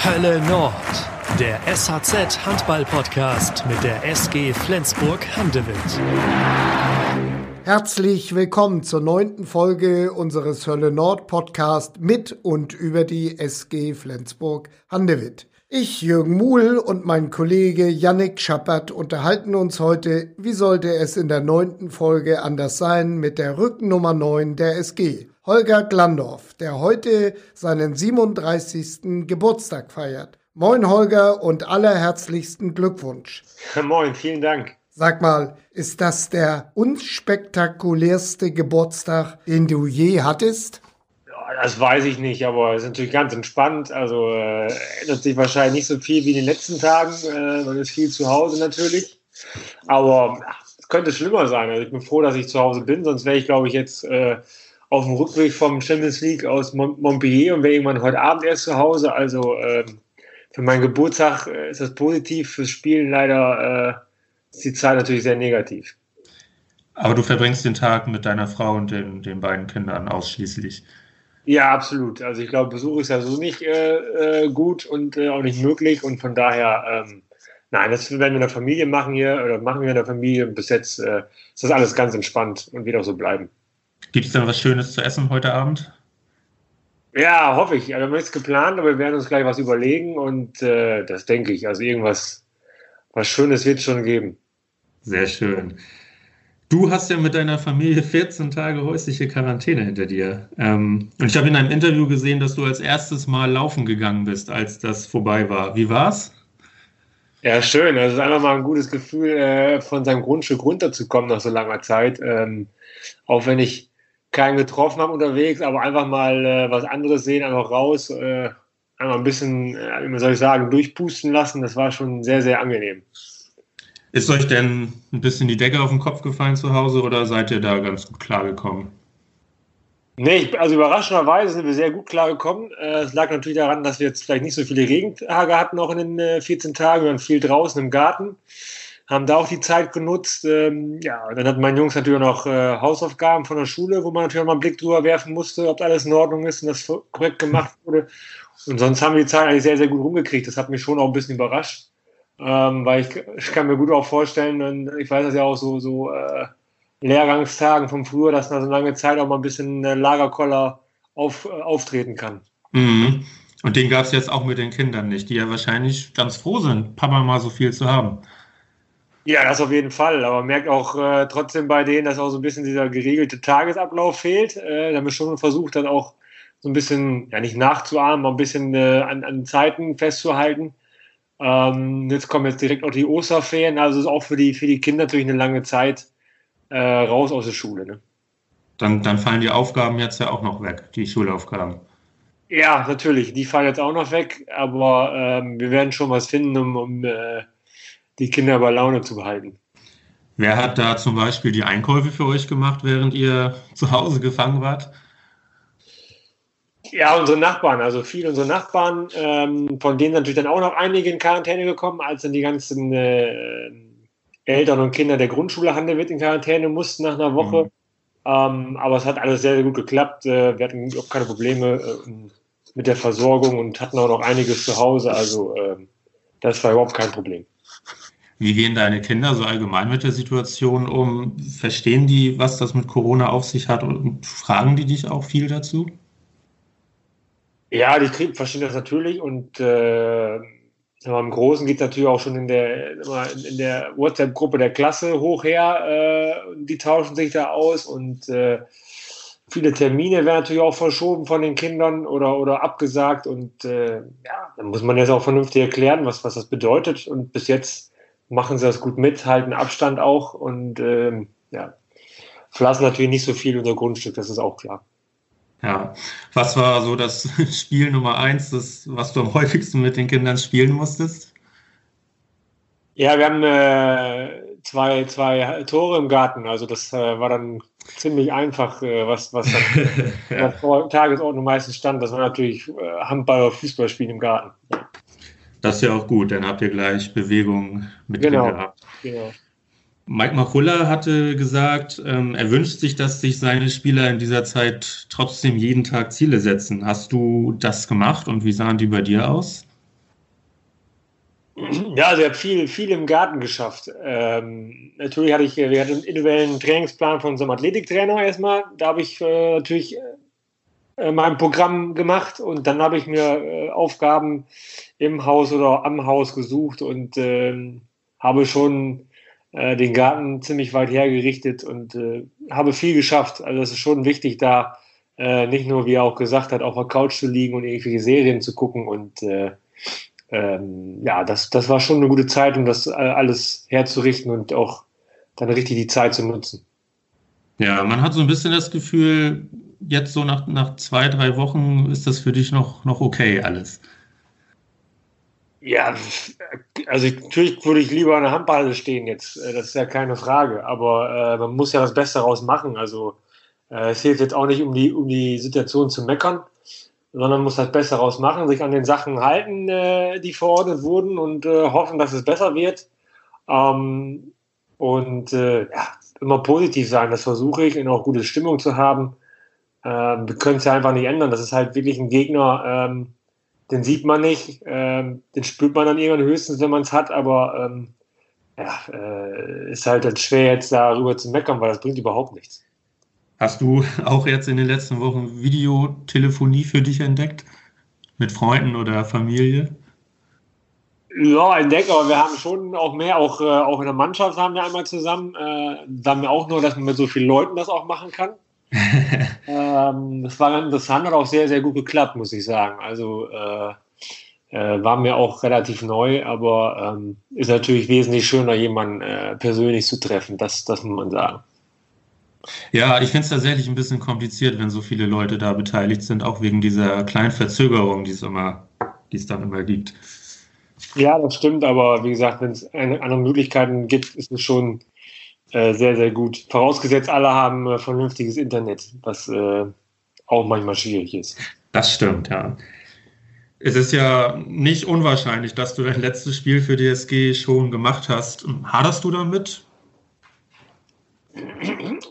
Hölle Nord, der SHZ Handball Podcast mit der SG Flensburg Handewitt. Herzlich willkommen zur neunten Folge unseres Hölle Nord Podcast mit und über die SG Flensburg Handewitt. Ich, Jürgen Muhl und mein Kollege Yannick Schappert unterhalten uns heute, wie sollte es in der neunten Folge anders sein, mit der Rückennummer 9 der SG. Holger Glandorf, der heute seinen 37. Geburtstag feiert. Moin Holger und allerherzlichsten Glückwunsch. Moin, vielen Dank. Sag mal, ist das der unspektakulärste Geburtstag, den du je hattest? Das weiß ich nicht, aber es ist natürlich ganz entspannt. Also äh, ändert sich wahrscheinlich nicht so viel wie in den letzten Tagen. Äh, man ist viel zu Hause natürlich. Aber es könnte schlimmer sein. Also ich bin froh, dass ich zu Hause bin, sonst wäre ich, glaube ich, jetzt äh, auf dem Rückweg vom Champions League aus Montpellier und wäre irgendwann heute Abend erst zu Hause. Also ähm, für meinen Geburtstag äh, ist das positiv, fürs Spielen leider äh, ist die Zahl natürlich sehr negativ. Aber du verbringst den Tag mit deiner Frau und den, den beiden Kindern ausschließlich. Ja, absolut. Also ich glaube, Besuch ist ja so nicht äh, äh, gut und äh, auch nicht möglich und von daher, ähm, nein, das werden wir in der Familie machen hier oder machen wir in der Familie. Bis jetzt äh, ist das alles ganz entspannt und wird auch so bleiben. Gibt es denn was Schönes zu essen heute Abend? Ja, hoffe ich. Also, wir haben nichts geplant, aber wir werden uns gleich was überlegen und äh, das denke ich. Also irgendwas was Schönes wird es schon geben. Sehr schön. Du hast ja mit deiner Familie 14 Tage häusliche Quarantäne hinter dir. Ähm, und ich habe in einem Interview gesehen, dass du als erstes Mal laufen gegangen bist, als das vorbei war. Wie war's? Ja, schön. Also es ist einfach mal ein gutes Gefühl, äh, von seinem Grundstück runterzukommen nach so langer Zeit. Ähm, auch wenn ich keinen getroffen habe unterwegs, aber einfach mal äh, was anderes sehen, einfach raus, äh, einmal ein bisschen, äh, wie soll ich sagen, durchpusten lassen. Das war schon sehr, sehr angenehm. Ist euch denn ein bisschen die Decke auf den Kopf gefallen zu Hause oder seid ihr da ganz gut klargekommen? Nee, also überraschenderweise sind wir sehr gut klargekommen. Äh, es lag natürlich daran, dass wir jetzt vielleicht nicht so viele Regentage hatten, auch in den 14 äh, Tagen. Wir waren viel draußen im Garten, haben da auch die Zeit genutzt. Ähm, ja, dann hatten meine Jungs natürlich noch äh, Hausaufgaben von der Schule, wo man natürlich auch mal einen Blick drüber werfen musste, ob alles in Ordnung ist und das korrekt gemacht wurde. Und sonst haben wir die Zeit eigentlich sehr, sehr gut rumgekriegt. Das hat mich schon auch ein bisschen überrascht. Ähm, weil ich, ich, kann mir gut auch vorstellen, und ich weiß das ja auch so, so äh, Lehrgangstagen von früher, dass nach so lange Zeit auch mal ein bisschen äh, Lagerkoller auf, äh, auftreten kann. Mhm. Und den gab es jetzt auch mit den Kindern nicht, die ja wahrscheinlich ganz froh sind, Papa mal so viel zu haben. Ja, das auf jeden Fall. Aber man merkt auch äh, trotzdem bei denen, dass auch so ein bisschen dieser geregelte Tagesablauf fehlt. Äh, da haben wir schon versucht, dann auch so ein bisschen, ja nicht nachzuahmen, aber ein bisschen äh, an, an Zeiten festzuhalten. Ähm, jetzt kommen jetzt direkt auch die Osterferien, also ist auch für die, für die Kinder natürlich eine lange Zeit äh, raus aus der Schule. Ne? Dann, dann fallen die Aufgaben jetzt ja auch noch weg, die Schulaufgaben. Ja, natürlich, die fallen jetzt auch noch weg, aber ähm, wir werden schon was finden, um, um äh, die Kinder bei Laune zu behalten. Wer hat da zum Beispiel die Einkäufe für euch gemacht, während ihr zu Hause gefangen wart? Ja, unsere Nachbarn, also viele unserer Nachbarn, ähm, von denen natürlich dann auch noch einige in Quarantäne gekommen, als dann die ganzen äh, Eltern und Kinder der Grundschule Handewitt in Quarantäne mussten nach einer Woche. Mhm. Ähm, aber es hat alles sehr, sehr gut geklappt. Äh, wir hatten auch keine Probleme äh, mit der Versorgung und hatten auch noch einiges zu Hause. Also äh, das war überhaupt kein Problem. Wie gehen deine Kinder so allgemein mit der Situation um? Verstehen die, was das mit Corona auf sich hat und fragen die dich auch viel dazu? Ja, die Krieg verstehen das natürlich und äh, im Großen geht es natürlich auch schon in der, in der WhatsApp-Gruppe der Klasse hoch her. Äh, die tauschen sich da aus und äh, viele Termine werden natürlich auch verschoben von den Kindern oder, oder abgesagt und äh, ja, dann muss man jetzt auch vernünftig erklären, was, was das bedeutet und bis jetzt machen sie das gut mit, halten Abstand auch und ähm, ja, verlassen natürlich nicht so viel unser Grundstück, das ist auch klar. Ja, was war so das Spiel Nummer eins, das, was du am häufigsten mit den Kindern spielen musstest? Ja, wir haben äh, zwei, zwei Tore im Garten, also das äh, war dann ziemlich einfach, äh, was, was dann ja. vor Tagesordnung meistens stand. Das war natürlich äh, Handball- oder Fußballspielen im Garten. Das ist ja auch gut, dann habt ihr gleich Bewegung mit genau, drin gehabt. Genau. Mike Machulla hatte gesagt, ähm, er wünscht sich, dass sich seine Spieler in dieser Zeit trotzdem jeden Tag Ziele setzen. Hast du das gemacht und wie sahen die bei dir aus? Ja, also ich habe viel, viel im Garten geschafft. Ähm, natürlich hatte ich, wir hatten einen individuellen Trainingsplan von unserem Athletiktrainer erstmal. Da habe ich äh, natürlich äh, mein Programm gemacht und dann habe ich mir äh, Aufgaben im Haus oder am Haus gesucht und ähm, habe schon äh, den Garten ziemlich weit hergerichtet und äh, habe viel geschafft. Also es ist schon wichtig, da äh, nicht nur, wie er auch gesagt hat, auf der Couch zu liegen und irgendwelche Serien zu gucken und äh, ähm, ja, das, das war schon eine gute Zeit, um das alles herzurichten und auch dann richtig die Zeit zu nutzen. Ja, man hat so ein bisschen das Gefühl, jetzt so nach, nach zwei, drei Wochen ist das für dich noch, noch okay alles. Ja, also natürlich würde ich lieber an der Handballe stehen jetzt, äh, das ist ja keine Frage, aber äh, man muss ja das Beste daraus machen. Also äh, es hilft jetzt auch nicht, um die, um die Situation zu meckern, sondern muss das Beste daraus machen, sich an den Sachen halten, äh, die verordnet wurden und äh, hoffen, dass es besser wird. Ähm, und äh, ja, immer positiv sein, das versuche ich, und auch gute Stimmung zu haben. Ähm, wir können es ja einfach nicht ändern. Das ist halt wirklich ein Gegner, ähm, den sieht man nicht, ähm, den spürt man dann irgendwann höchstens, wenn man es hat, aber ähm, ja, äh, ist halt, halt schwer jetzt darüber zu meckern, weil das bringt überhaupt nichts. Hast du auch jetzt in den letzten Wochen Videotelefonie für dich entdeckt? Mit Freunden oder Familie? Ja, entdeckt, aber wir haben schon auch mehr, auch, äh, auch in der Mannschaft haben wir einmal zusammen. Äh, sagen wir auch nur, dass man mit so vielen Leuten das auch machen kann. Ähm, das war interessant, hat auch sehr, sehr gut geklappt, muss ich sagen. Also äh, äh, war mir auch relativ neu, aber ähm, ist natürlich wesentlich schöner, jemanden äh, persönlich zu treffen. Das, das muss man sagen. Ja, ich finde es tatsächlich ein bisschen kompliziert, wenn so viele Leute da beteiligt sind, auch wegen dieser kleinen Verzögerung, die es immer, die es dann immer gibt. Ja, das stimmt, aber wie gesagt, wenn es andere Möglichkeiten gibt, ist es schon äh, sehr, sehr gut. Vorausgesetzt, alle haben äh, vernünftiges Internet, was äh, auch manchmal schwierig ist. Das stimmt, ja. Es ist ja nicht unwahrscheinlich, dass du dein letztes Spiel für DSG schon gemacht hast. Haderst du damit?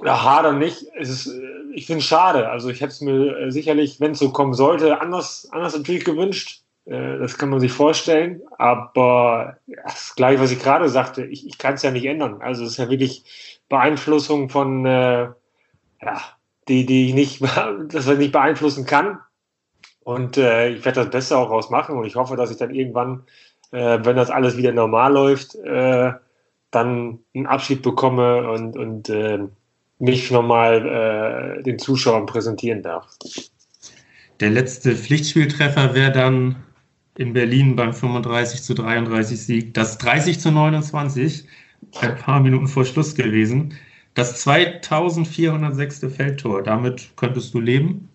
Ja, hader nicht. Ist, äh, ich finde es schade. Also ich hätte es mir äh, sicherlich, wenn es so kommen sollte, anders, anders natürlich gewünscht. Äh, das kann man sich vorstellen. Aber das gleiche, was ich gerade sagte, ich, ich kann es ja nicht ändern. Also es ist ja wirklich Beeinflussung von, äh, ja, die, die ich nicht, das man nicht beeinflussen kann. Und äh, ich werde das Beste auch rausmachen und ich hoffe, dass ich dann irgendwann, äh, wenn das alles wieder normal läuft, äh, dann einen Abschied bekomme und, und äh, mich nochmal äh, den Zuschauern präsentieren darf. Der letzte Pflichtspieltreffer wäre dann in Berlin beim 35 zu 33 Sieg. Das 30 zu 29, ein paar Minuten vor Schluss gewesen. Das 2406. Feldtor, damit könntest du leben?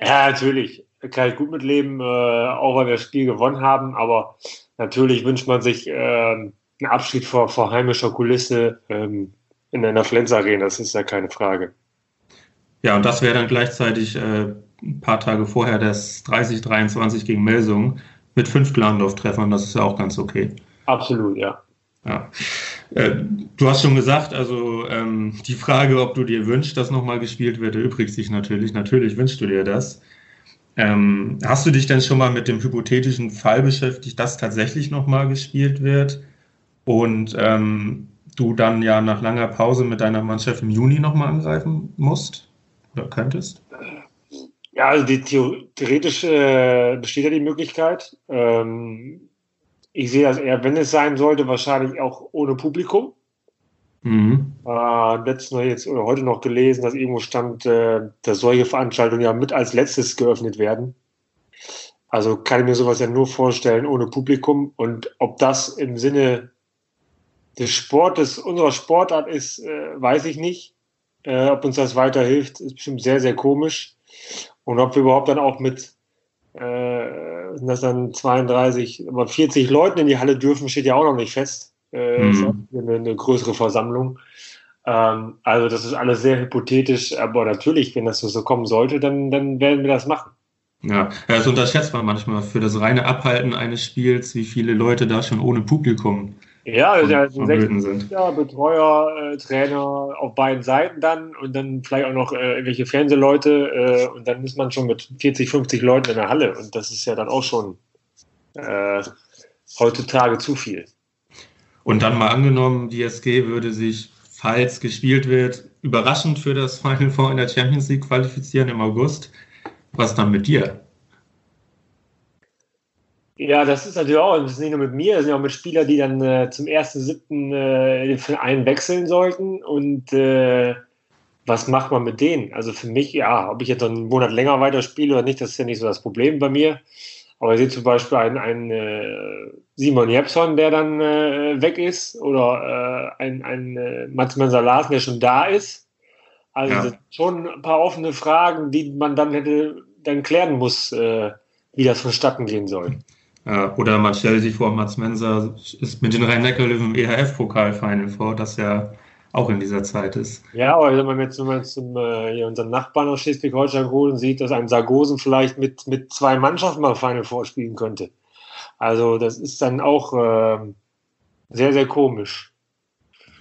Ja, natürlich. Kann ich gut mitleben, äh, auch weil wir das Spiel gewonnen haben. Aber natürlich wünscht man sich äh, einen Abschied vor, vor heimischer Kulisse ähm, in einer Flens Arena. Das ist ja keine Frage. Ja, und das wäre dann gleichzeitig äh, ein paar Tage vorher das 30-23 gegen Melsung mit fünf Glandorf-Treffern. Das ist ja auch ganz okay. Absolut, ja. ja. Äh, du hast schon gesagt, also ähm, die Frage, ob du dir wünschst, dass nochmal gespielt wird, erübrigt sich natürlich. Natürlich wünschst du dir das. Ähm, hast du dich denn schon mal mit dem hypothetischen Fall beschäftigt, dass tatsächlich nochmal gespielt wird und ähm, du dann ja nach langer Pause mit deiner Mannschaft im Juni nochmal angreifen musst oder könntest? Ja, also die, theoretisch äh, besteht ja die Möglichkeit. Ähm, ich sehe das eher, wenn es sein sollte, wahrscheinlich auch ohne Publikum. Mhm. Äh, letztens jetzt oder heute noch gelesen, dass irgendwo stand, äh, dass solche Veranstaltungen ja mit als letztes geöffnet werden. Also kann ich mir sowas ja nur vorstellen ohne Publikum. Und ob das im Sinne des Sportes, unserer Sportart ist, äh, weiß ich nicht. Äh, ob uns das weiterhilft, ist bestimmt sehr, sehr komisch. Und ob wir überhaupt dann auch mit, äh, das dann 32, aber 40 Leuten in die Halle dürfen, steht ja auch noch nicht fest. Äh, mhm. eine, eine, größere Versammlung. Ähm, also das ist alles sehr hypothetisch, aber natürlich, wenn das so kommen sollte, dann, dann werden wir das machen. Ja, das unterschätzt man manchmal für das reine Abhalten eines Spiels, wie viele Leute da schon ohne Publikum ja, also ja, sind 60 Betreuer, äh, Trainer auf beiden Seiten dann und dann vielleicht auch noch äh, irgendwelche Fernsehleute äh, und dann ist man schon mit 40, 50 Leuten in der Halle und das ist ja dann auch schon äh, heutzutage zu viel. Und dann mal angenommen, die SG würde sich, falls gespielt wird, überraschend für das Final Four in der Champions League qualifizieren im August. Was dann mit dir? Ja, das ist natürlich auch, das ist nicht nur mit mir, das sind auch mit Spielern, die dann äh, zum ersten siebten äh, den Verein wechseln sollten. Und äh, was macht man mit denen? Also für mich, ja, ob ich jetzt einen Monat länger weiterspiele oder nicht, das ist ja nicht so das Problem bei mir. Aber ich sehe zum Beispiel einen, einen äh, Simon Jepson, der dann äh, weg ist, oder äh, ein, ein äh, Mats Mensalas, der schon da ist. Also ja. schon ein paar offene Fragen, die man dann hätte dann klären muss, äh, wie das vonstatten gehen soll. Ja, oder man stellt sich vor, Mats Mensa ist mit den Rhein-Neckar-Löwen im EHF-Pokal-Final vor, das ja auch in dieser Zeit ist. Ja, aber wenn man jetzt, wenn man zum, äh, unseren Nachbarn aus Schleswig-Holstein holt und sieht, dass ein Sargosen vielleicht mit, mit zwei Mannschaften mal Final vorspielen könnte. Also das ist dann auch äh, sehr, sehr komisch.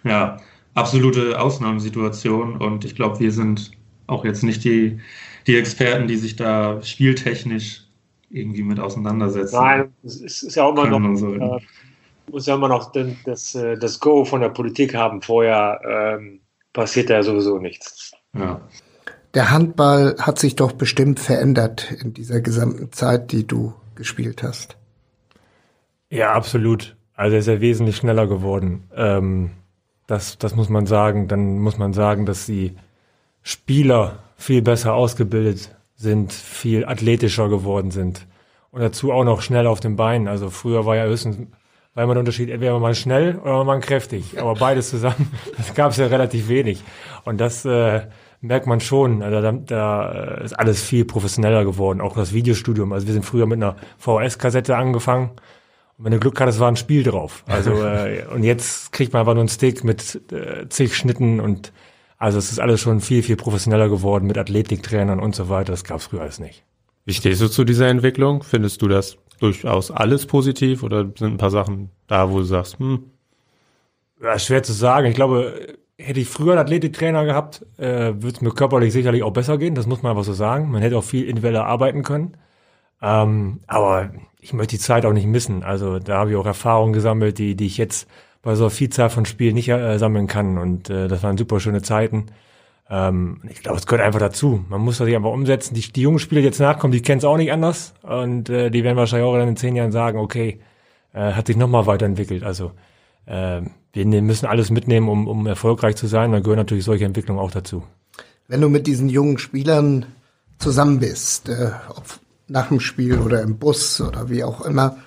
Ja, absolute Ausnahmesituation und ich glaube, wir sind auch jetzt nicht die, die Experten, die sich da spieltechnisch irgendwie mit auseinandersetzen. Nein, es ist ja auch immer noch, so äh, muss ja immer noch den, das, äh, das Go von der Politik haben. Vorher ähm, passiert ja sowieso nichts. Ja. Der Handball hat sich doch bestimmt verändert in dieser gesamten Zeit, die du gespielt hast. Ja, absolut. Also er ist ja wesentlich schneller geworden. Ähm, das, das muss man sagen. Dann muss man sagen, dass die Spieler viel besser ausgebildet sind, viel athletischer geworden sind. Und dazu auch noch schnell auf den Beinen. Also früher war ja höchstens, war immer der Unterschied, entweder war man schnell oder war man kräftig. Aber beides zusammen, das gab es ja relativ wenig. Und das äh, merkt man schon. Also da, da ist alles viel professioneller geworden. Auch das Videostudium. Also wir sind früher mit einer VHS-Kassette angefangen. Und wenn du Glück hattest, war ein Spiel drauf. Also äh, und jetzt kriegt man einfach nur einen Stick mit äh, zig Schnitten und also es ist alles schon viel, viel professioneller geworden mit Athletiktrainern und so weiter. Das gab es früher alles nicht. Wie stehst du zu dieser Entwicklung? Findest du das durchaus alles positiv oder sind ein paar Sachen da, wo du sagst, hm? Ja, schwer zu sagen. Ich glaube, hätte ich früher einen Athletiktrainer gehabt, äh, würde es mir körperlich sicherlich auch besser gehen. Das muss man einfach so sagen. Man hätte auch viel individueller arbeiten können. Ähm, aber ich möchte die Zeit auch nicht missen. Also da habe ich auch Erfahrungen gesammelt, die, die ich jetzt bei so einer Vielzahl von Spielen nicht äh, sammeln kann. Und äh, das waren super schöne Zeiten. Ähm, ich glaube, es gehört einfach dazu. Man muss das sich einfach umsetzen. Die, die jungen Spieler, die jetzt nachkommen, die kennen es auch nicht anders. Und äh, die werden wahrscheinlich auch dann in zehn Jahren sagen, okay, äh, hat sich nochmal weiterentwickelt. Also äh, wir ne-, müssen alles mitnehmen, um, um erfolgreich zu sein. Da gehören natürlich solche Entwicklungen auch dazu. Wenn du mit diesen jungen Spielern zusammen bist, äh, ob nach dem Spiel oder im Bus oder wie auch immer,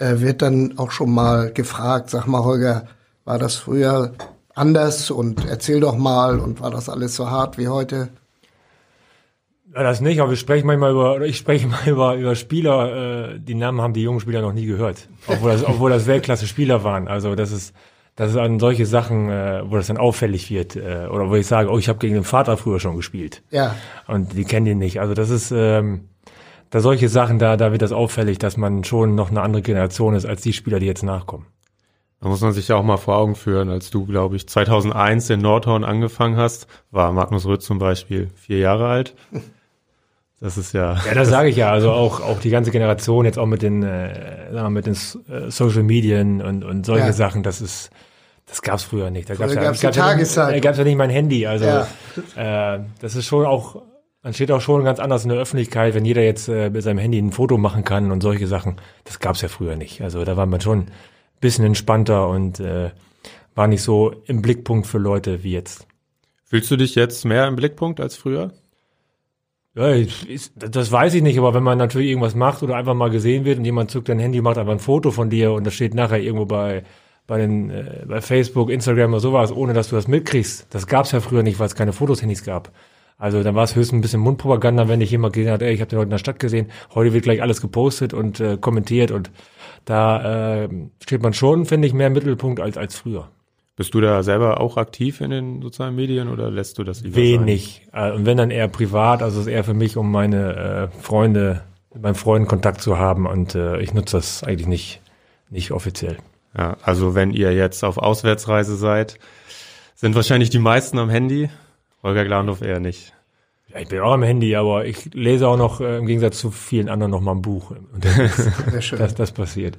wird dann auch schon mal gefragt, sag mal, Holger, war das früher anders und erzähl doch mal und war das alles so hart wie heute? Ja, das nicht, aber wir sprechen manchmal über, ich spreche mal über, über Spieler, äh, die Namen haben die jungen Spieler noch nie gehört. Obwohl das, obwohl das Weltklasse-Spieler waren. Also das ist, das ist an solche Sachen, äh, wo das dann auffällig wird. Äh, oder wo ich sage, oh, ich habe gegen den Vater früher schon gespielt. Ja. Und die kennen ihn nicht. Also das ist, ähm, da solche Sachen, da, da wird das auffällig, dass man schon noch eine andere Generation ist als die Spieler, die jetzt nachkommen. Da muss man sich ja auch mal vor Augen führen, als du, glaube ich, 2001 in Nordhorn angefangen hast, war Magnus Rüth zum Beispiel vier Jahre alt. Das ist ja. Ja, das sage ich ja. Also auch, auch die ganze Generation jetzt auch mit den, äh, sagen wir, mit den äh, Social Medien und, und solche ja. Sachen, das ist, das gab's früher nicht. Da gab's, ja, gab's die Tageszeit. Da gab's ja nicht mein Handy. Also ja. äh, das ist schon auch man steht auch schon ganz anders in der Öffentlichkeit, wenn jeder jetzt äh, mit seinem Handy ein Foto machen kann und solche Sachen. Das gab's ja früher nicht. Also da war man schon ein bisschen entspannter und äh, war nicht so im Blickpunkt für Leute wie jetzt. Fühlst du dich jetzt mehr im Blickpunkt als früher? Ja, ich, das weiß ich nicht, aber wenn man natürlich irgendwas macht oder einfach mal gesehen wird und jemand zückt dein Handy, macht einfach ein Foto von dir und das steht nachher irgendwo bei bei den äh, bei Facebook, Instagram oder sowas, ohne dass du das mitkriegst. Das gab's ja früher nicht, weil es keine Fotos-Handys gab. Also dann war es höchstens ein bisschen Mundpropaganda, wenn ich jemand gesehen hat, ey, ich habe den heute in der Stadt gesehen. Heute wird gleich alles gepostet und äh, kommentiert und da äh, steht man schon, finde ich, mehr im Mittelpunkt als als früher. Bist du da selber auch aktiv in den sozialen Medien oder lässt du das lieber Wenig. Sein? Äh, und wenn dann eher privat, also es ist eher für mich, um meine äh, Freunde, mit meinen Freunden Kontakt zu haben und äh, ich nutze das eigentlich nicht, nicht offiziell. Ja, also wenn ihr jetzt auf Auswärtsreise seid, sind wahrscheinlich die meisten am Handy. Holger Glandorf eher nicht. Ja, ich bin auch am Handy, aber ich lese auch noch äh, im Gegensatz zu vielen anderen noch mal ein Buch. Und das, schön. das, das passiert.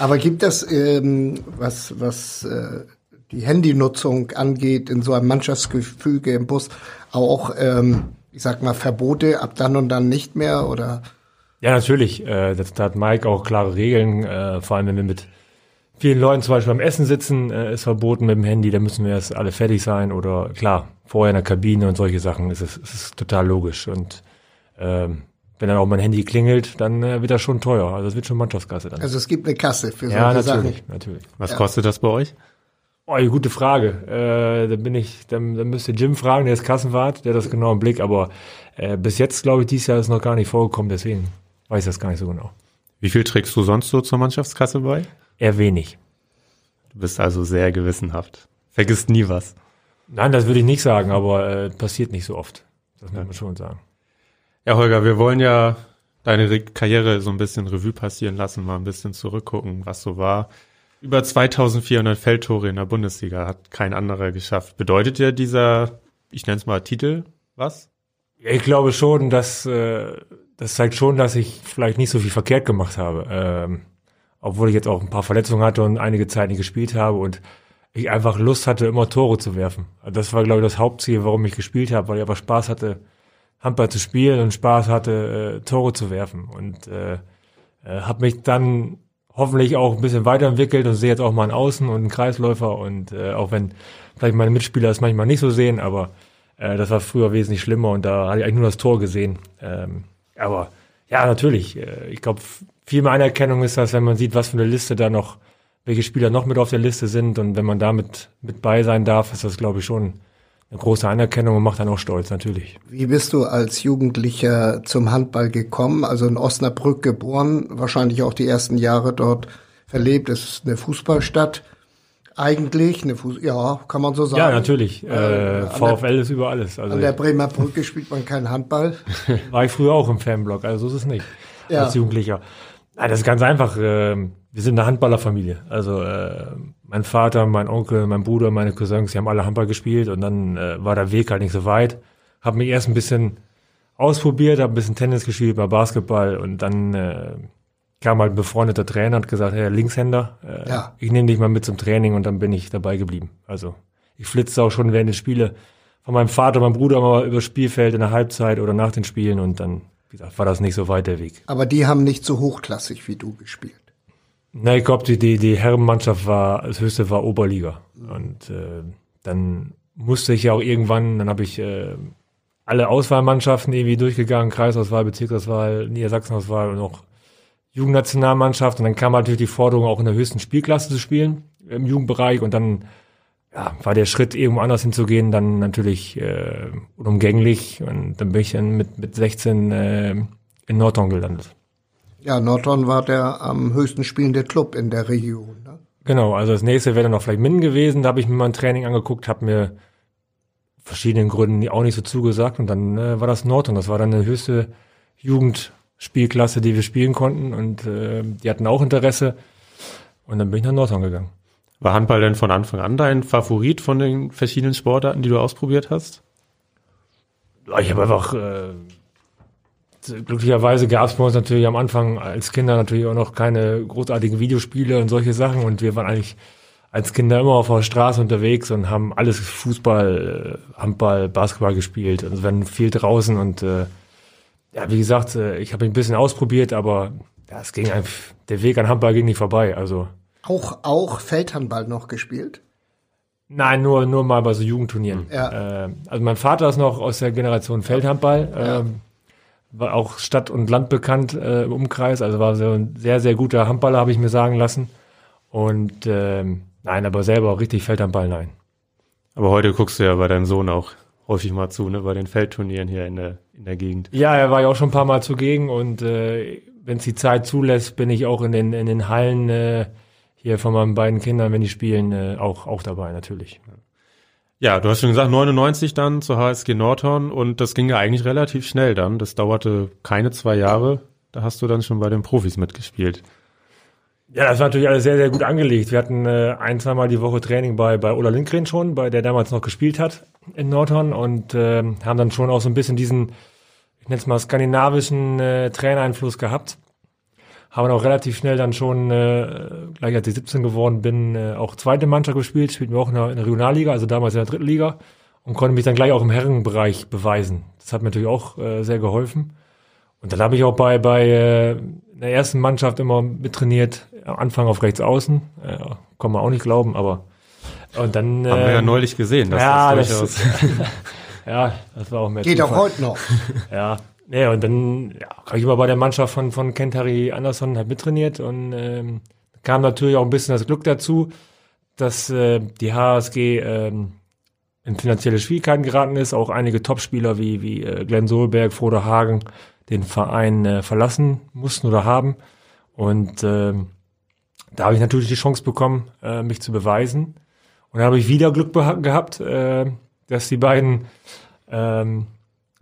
Aber gibt es, ähm, was, was äh, die Handynutzung angeht, in so einem Mannschaftsgefüge im Bus auch, ähm, ich sag mal, Verbote ab dann und dann nicht mehr oder? Ja, natürlich. Äh, das, da hat Mike auch klare Regeln, äh, vor allem wenn wir mit vielen Leuten zum Beispiel beim Essen sitzen, äh, ist verboten mit dem Handy, da müssen wir erst alle fertig sein oder klar, vorher in der Kabine und solche Sachen, ist es ist, ist total logisch. Und ähm, wenn dann auch mein Handy klingelt, dann äh, wird das schon teuer. Also es wird schon Mannschaftskasse dann. Also es gibt eine Kasse für ja, solche natürlich, Sachen. natürlich. Was kostet das bei euch? Oh, eine gute Frage. Äh, da bin ich, dann, dann müsst ihr Jim fragen, der ist Kassenwart, der hat das genau im Blick, aber äh, bis jetzt, glaube ich, dieses Jahr ist noch gar nicht vorgekommen, deswegen weiß ich das gar nicht so genau. Wie viel trägst du sonst so zur Mannschaftskasse bei? Eher wenig. Du bist also sehr gewissenhaft. Vergisst nie was. Nein, das würde ich nicht sagen, aber äh, passiert nicht so oft. Das muss man schon sagen. Ja, Holger, wir wollen ja deine Re Karriere so ein bisschen Revue passieren lassen, mal ein bisschen zurückgucken, was so war. Über 2400 Feldtore in der Bundesliga hat kein anderer geschafft. Bedeutet dir dieser, ich nenne es mal Titel, was? Ja, ich glaube schon, dass äh, das zeigt schon, dass ich vielleicht nicht so viel verkehrt gemacht habe. Ähm, obwohl ich jetzt auch ein paar Verletzungen hatte und einige Zeit nicht gespielt habe und ich einfach Lust hatte, immer Tore zu werfen. Das war, glaube ich, das Hauptziel, warum ich gespielt habe, weil ich einfach Spaß hatte, Handball zu spielen und Spaß hatte, äh, Tore zu werfen. Und äh, äh, habe mich dann hoffentlich auch ein bisschen weiterentwickelt und sehe jetzt auch mal einen Außen und einen Kreisläufer. Und äh, auch wenn vielleicht meine Mitspieler es manchmal nicht so sehen, aber äh, das war früher wesentlich schlimmer und da hatte ich eigentlich nur das Tor gesehen. Ähm, aber ja, natürlich. Äh, ich glaube, viel mehr Anerkennung ist das, wenn man sieht, was für eine Liste da noch, welche Spieler noch mit auf der Liste sind. Und wenn man damit mit bei sein darf, ist das, glaube ich, schon eine große Anerkennung und macht dann auch stolz, natürlich. Wie bist du als Jugendlicher zum Handball gekommen? Also in Osnabrück geboren, wahrscheinlich auch die ersten Jahre dort verlebt. Es ist eine Fußballstadt. Eigentlich, eine Fuß ja, kann man so sagen. Ja, natürlich. Äh, Äh, VfL ist über alles. Also An der Bremer Brücke spielt man keinen Handball. war ich früher auch im Fanblock, also so ist es nicht. Ja. Als Jugendlicher. Nein, das ist ganz einfach. äh, Wir sind eine Handballerfamilie. Also äh, mein Vater, mein Onkel, mein Bruder, meine Cousins, die haben alle Handball gespielt und dann äh, war der Weg halt nicht so weit. Hab mich erst ein bisschen ausprobiert, habe ein bisschen Tennis gespielt, mal Basketball und dann äh, kam halt ein befreundeter Trainer und hat gesagt, hey, Linkshänder, äh, Ja. ich nehme dich mal mit zum Training und dann bin ich dabei geblieben. Also ich flitzte auch schon während der Spiele von meinem Vater, meinem Bruder mal über das Spielfeld in der Halbzeit oder nach den Spielen und dann, wie gesagt, war das nicht so weit der Weg. Aber die haben nicht so hochklassig wie du gespielt. Na, ich glaube, die, die, die Herrenmannschaft war, das höchste war Oberliga. Und äh, dann musste ich ja auch irgendwann, dann habe ich äh, alle Auswahlmannschaften irgendwie durchgegangen, Kreisauswahl, Bezirksauswahl, Niedersachsenauswahl und auch Jugendnationalmannschaft. Und dann kam natürlich die Forderung, auch in der höchsten Spielklasse zu spielen, im Jugendbereich. Und dann ja, war der Schritt, irgendwo anders hinzugehen, dann natürlich äh, unumgänglich. Und dann bin ich dann mit, mit 16 äh, in Nordhorn gelandet. Ja, Nordhorn war der am höchsten spielende Club in der Region. Ne? Genau, also das nächste wäre dann noch vielleicht Minden gewesen. Da habe ich mir mal ein Training angeguckt, habe mir verschiedenen Gründen auch nicht so zugesagt und dann äh, war das Nordhorn. Das war dann eine höchste Jugendspielklasse, die wir spielen konnten und äh, die hatten auch Interesse und dann bin ich nach Nordhorn gegangen. War Handball denn von Anfang an dein Favorit von den verschiedenen Sportarten, die du ausprobiert hast? Ich habe einfach äh, glücklicherweise gab es bei uns natürlich am Anfang als Kinder natürlich auch noch keine großartigen Videospiele und solche Sachen und wir waren eigentlich als Kinder immer auf der Straße unterwegs und haben alles Fußball, äh, Handball, Basketball gespielt. Also wir waren viel draußen und äh, ja, wie gesagt, äh, ich habe ein bisschen ausprobiert, aber ja, es ging einfach, der Weg an Handball ging nicht vorbei. Also Auch, auch Feldhandball noch gespielt. Nein, nur, nur mal bei so Jugendturnieren. Ja. Äh, also mein Vater ist noch aus der Generation Feldhandball, Ja. ähm, war auch Stadt und Land bekannt äh, im Umkreis, also war so ein sehr, sehr guter Handballer, habe ich mir sagen lassen. Und ähm, nein, aber selber auch richtig Feldhandball, nein. Aber heute guckst du ja bei deinem Sohn auch häufig mal zu, ne, bei den Feldturnieren hier in der, in der Gegend. Ja, er war ja auch schon ein paar Mal zugegen und äh, wenn es die Zeit zulässt, bin ich auch in den, in den Hallen äh, hier von meinen beiden Kindern, wenn die spielen, äh, auch, auch dabei natürlich. Ja, du hast schon gesagt, 99 dann zur HSG Nordhorn und das ging ja eigentlich relativ schnell dann. Das dauerte keine zwei Jahre. Da hast du dann schon bei den Profis mitgespielt. Ja, das war natürlich alles sehr, sehr gut angelegt. Wir hatten äh, ein, zweimal die Woche Training bei, bei Ola Lindgren schon, bei der damals noch gespielt hat in Nordhorn und äh, haben dann schon auch so ein bisschen diesen, ich nenne es mal, skandinavischen äh, Trainereinfluss gehabt. Haben auch relativ schnell dann schon, äh, gleich als ich 17 geworden bin, äh, auch zweite Mannschaft gespielt, spielten wir auch in der, in der Regionalliga, also damals in der dritten Liga und konnte mich dann gleich auch im Herrenbereich beweisen. Das hat mir natürlich auch äh, sehr geholfen. Und dann habe ich auch bei, bei äh, der ersten Mannschaft immer mittrainiert, am Anfang auf rechts außen. Äh, kann man auch nicht glauben, aber und dann. Haben wir ja neulich gesehen, dass ja, das durchaus. Das, ja, das war auch mehr. Geht Zufall. auch heute noch. Ja. Nee, und dann ja, habe ich immer bei der Mannschaft von, von Kentari Anderson halt mittrainiert und ähm, kam natürlich auch ein bisschen das Glück dazu, dass äh, die HSG ähm, in finanzielle Schwierigkeiten geraten ist. Auch einige Topspieler wie, wie äh, Glenn Solberg, Frodo Hagen den Verein äh, verlassen mussten oder haben. Und äh, da habe ich natürlich die Chance bekommen, äh, mich zu beweisen. Und da habe ich wieder Glück gehabt, äh, dass die beiden ähm,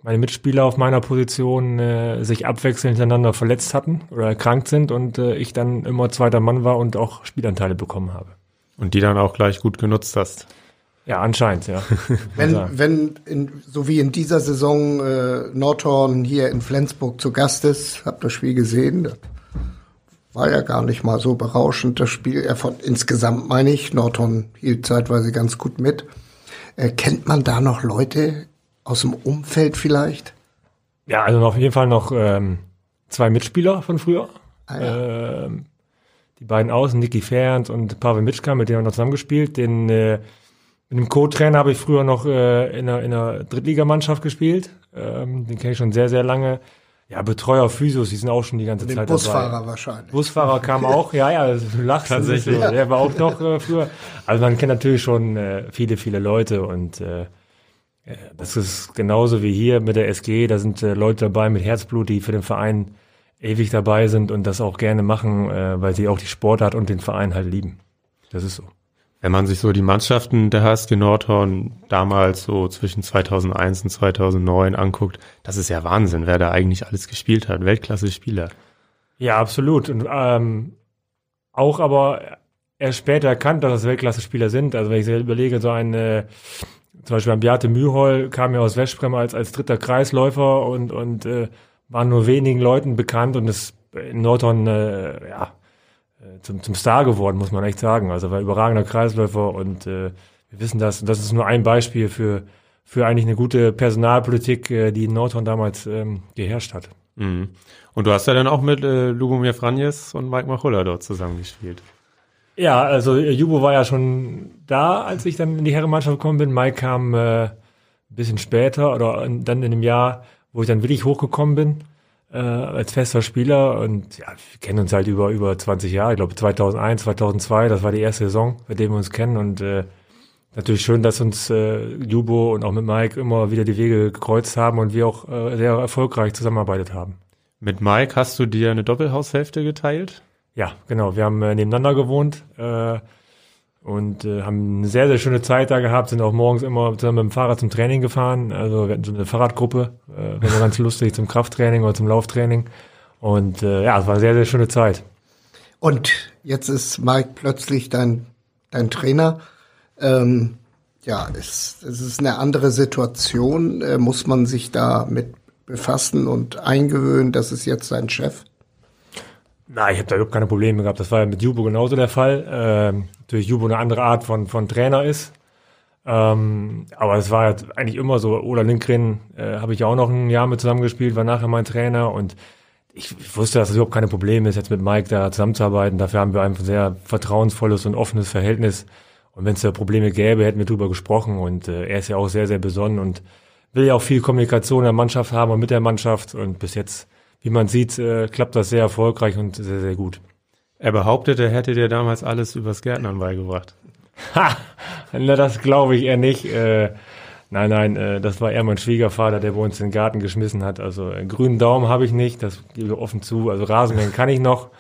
meine Mitspieler auf meiner Position äh, sich abwechselnd hintereinander verletzt hatten oder erkrankt sind und äh, ich dann immer zweiter Mann war und auch Spielanteile bekommen habe. Und die dann auch gleich gut genutzt hast. Ja, anscheinend, ja. wenn, wenn in, so wie in dieser Saison äh, Nordhorn hier in Flensburg zu Gast ist, habt das Spiel gesehen, das war ja gar nicht mal so berauschend, das Spiel. Ja, von, insgesamt meine ich, Nordhorn hielt zeitweise ganz gut mit. Äh, kennt man da noch Leute aus dem Umfeld vielleicht? Ja, also auf jeden Fall noch ähm, zwei Mitspieler von früher. Ah, ja. ähm, die beiden Außen, Niki Ferns und Pavel Mitschka, mit denen haben wir noch zusammengespielt. Den äh, mit dem Co-Trainer habe ich früher noch äh, in, einer, in einer Drittligamannschaft gespielt. Ähm, den kenne ich schon sehr, sehr lange. Ja, Betreuer, Physios, die sind auch schon die ganze Zeit Busfahrer dabei. wahrscheinlich. Busfahrer kam auch, ja, ja, du lachst. Tatsächlich. So. Der war auch noch äh, früher. Also man kennt natürlich schon äh, viele, viele Leute und äh, äh das ist genauso wie hier mit der SG. Da sind äh, Leute dabei mit Herzblut, die für den Verein ewig dabei sind und das auch gerne machen, äh, weil sie auch die Sportart und den Verein halt lieben. Das ist so. Wenn man sich so die Mannschaften der HSG Nordhorn damals so zwischen 2001 und 2009 anguckt, das ist ja Wahnsinn, wer da eigentlich alles gespielt hat. Weltklasse-Spieler. Ja, absolut. Und ähm, auch aber erst später erkannt, dass das Weltklasse-Spieler sind. Also wenn ich überlege, so ein äh, zum Beispiel Beate Mühol kam ja aus Westbrem als, als dritter Kreisläufer und, und äh, war nur wenigen Leuten bekannt und das in Nordhorn, äh, ja, zum, zum Star geworden, muss man echt sagen. Also war überragender Kreisläufer und äh, wir wissen das. Und das ist nur ein Beispiel für, für eigentlich eine gute Personalpolitik, äh, die in Nordhorn damals ähm, geherrscht hat. Mhm. Und du hast ja dann auch mit äh, Lugomir Franjes und Mike Machulla dort zusammengespielt. Ja, also äh, Jubo war ja schon da, als ich dann in die Herrenmannschaft gekommen bin. Mike kam äh, ein bisschen später oder dann in dem Jahr, wo ich dann wirklich hochgekommen bin äh, als fester Spieler und ja, wir kennen uns halt über über 20 Jahre. Ich glaube 2001, 2002, das war die erste Saison, bei der wir uns kennen und äh, natürlich schön, dass uns äh, Jubo und auch mit Mike immer wieder die Wege gekreuzt haben und wir auch äh, sehr erfolgreich zusammengearbeitet haben. Mit Mike hast du dir eine Doppelhaushälfte geteilt? Ja, genau. Wir haben äh, nebeneinander gewohnt. Äh, und äh, haben eine sehr, sehr schöne Zeit da gehabt, sind auch morgens immer zusammen mit dem Fahrrad zum Training gefahren. Also wir hatten so eine Fahrradgruppe, äh, war ganz lustig zum Krafttraining oder zum Lauftraining. Und äh, ja, es war eine sehr, sehr schöne Zeit. Und jetzt ist Mike plötzlich dein, dein Trainer. Ähm, ja, es, es ist eine andere Situation. Äh, muss man sich da mit befassen und eingewöhnen, das ist jetzt sein Chef? Na, ich habe da überhaupt keine Probleme gehabt. Das war ja mit Jubo genauso der Fall. Ähm, natürlich Jubo eine andere Art von, von Trainer ist. Ähm, aber es war halt eigentlich immer so. Ola Lindgren äh, habe ich auch noch ein Jahr mit zusammengespielt, war nachher mein Trainer und ich, wusste, dass es überhaupt keine Probleme ist, jetzt mit Mike da zusammenzuarbeiten. Dafür haben wir ein sehr vertrauensvolles und offenes Verhältnis. Und wenn es da Probleme gäbe, hätten wir drüber gesprochen. Und äh, er ist ja auch sehr, sehr besonnen und will ja auch viel Kommunikation in der Mannschaft haben und mit der Mannschaft. Und bis jetzt wie man sieht, äh, klappt das sehr erfolgreich und sehr, sehr gut. Er behauptet, er hätte dir damals alles übers Gärtnern beigebracht. Ha! Na, das glaube ich eher nicht. Äh, nein, nein, äh, das war eher mein Schwiegervater, der bei uns in den Garten geschmissen hat. Also einen grünen Daumen habe ich nicht, das gebe ich offen zu. Also Rasenmähen kann ich noch,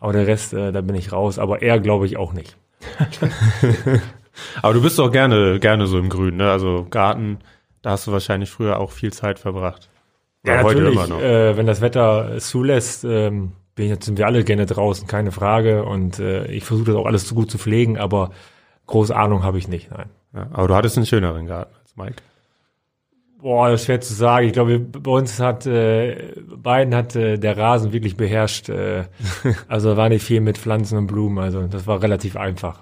aber der Rest, äh, da bin ich raus. Aber er glaube ich auch nicht. aber du bist doch gerne, gerne so im Grün, ne? Also Garten, da hast du wahrscheinlich früher auch viel Zeit verbracht. Ja, ja natürlich, äh, wenn das Wetter es zulässt, ähm, bin sind wir alle gerne draußen, keine Frage. Und äh, ich versuche das auch alles so gut zu pflegen, aber große Ahnung habe ich nicht, nein. Ja, aber du hattest einen schöneren Garten als Mike. Boah, das ist schwer zu sagen. Ich glaube, bei uns hat äh, beiden hat äh, der Rasen wirklich beherrscht. Äh, also war nicht viel mit Pflanzen und Blumen. Also das war relativ einfach.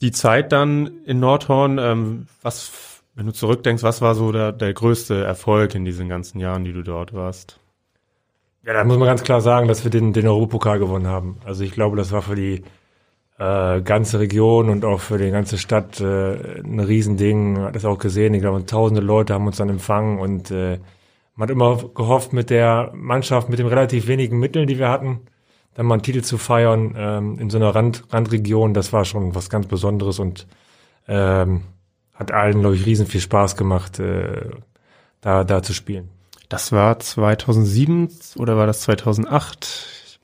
Die Zeit dann in Nordhorn, ähm, was, wenn du zurückdenkst, was war so der, der größte Erfolg in diesen ganzen Jahren, die du dort warst? Ja, da muss man ganz klar sagen, dass wir den, den Europapokal gewonnen haben. Also ich glaube, das war für die äh, ganze Region und auch für die ganze Stadt äh, ein Riesending. Hat das auch gesehen. Ich glaube, tausende Leute haben uns dann empfangen und äh, man hat immer gehofft, mit der Mannschaft, mit den relativ wenigen Mitteln, die wir hatten, dann mal einen Titel zu feiern ähm, in so einer Rand, Randregion. Das war schon was ganz Besonderes und ähm, hat allen, glaube ich, riesen viel Spaß gemacht, äh, da, da zu spielen. Das war 2007 oder war das 2008?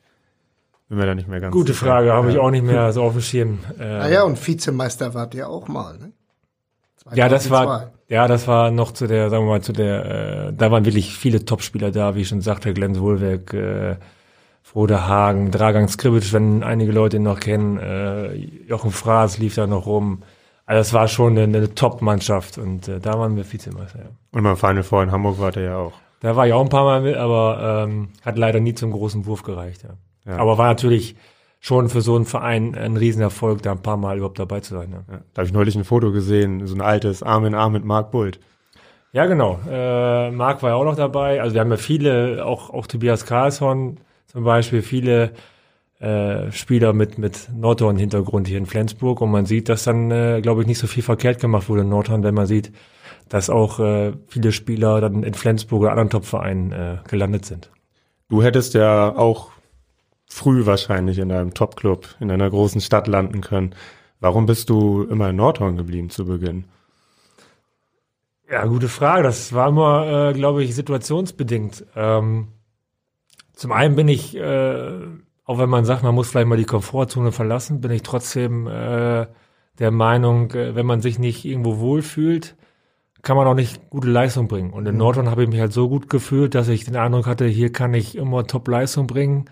Bin mir da nicht mehr ganz Gute sicher. Frage, habe ja. ich auch nicht mehr so auf dem Schirm. Äh, Ah ja, und Vizemeister wart ihr auch mal, ne? Ja, das 2002. war, ja, das war noch zu der, sagen wir mal, zu der, äh, da waren wirklich viele Topspieler da, wie ich schon sagte, Glenn Wohlweg, äh, Frode Hagen, Dragan Skribic, wenn einige Leute ihn noch kennen, äh, Jochen Fraß lief da noch rum. Also das war schon eine, eine Top-Mannschaft und äh, da waren wir Vizemeister, ja. Und beim Final Four in Hamburg war der ja auch. Da war ich auch ein paar Mal mit, aber ähm, hat leider nie zum großen Wurf gereicht, ja. Ja. Aber war natürlich schon für so einen Verein ein Riesenerfolg, da ein paar Mal überhaupt dabei zu sein. Ja. Da habe ich neulich ein Foto gesehen, so ein altes Arm in Arm mit Mark Bult. Ja, genau. Äh, Marc war ja auch noch dabei. Also wir haben ja viele, auch, auch Tobias Karlsson zum Beispiel, viele äh, Spieler mit, mit Nordhorn-Hintergrund hier in Flensburg. Und man sieht, dass dann, äh, glaube ich, nicht so viel verkehrt gemacht wurde in Nordhorn, wenn man sieht, dass auch äh, viele Spieler dann in Flensburg oder anderen Top-Vereinen äh, gelandet sind. Du hättest ja auch früh wahrscheinlich in einem Top-Club in einer großen Stadt landen können. Warum bist du immer in Nordhorn geblieben zu Beginn? Ja, gute Frage. Das war immer, äh, glaube ich, situationsbedingt. Ähm, zum einen bin ich, äh, auch wenn man sagt, man muss vielleicht mal die Komfortzone verlassen, bin ich trotzdem äh, der Meinung, äh, wenn man sich nicht irgendwo wohlfühlt, kann man auch nicht gute Leistung bringen. Und in Nordhorn habe ich mich halt so gut gefühlt, dass ich den Eindruck hatte, hier kann ich immer Top-Leistung bringen,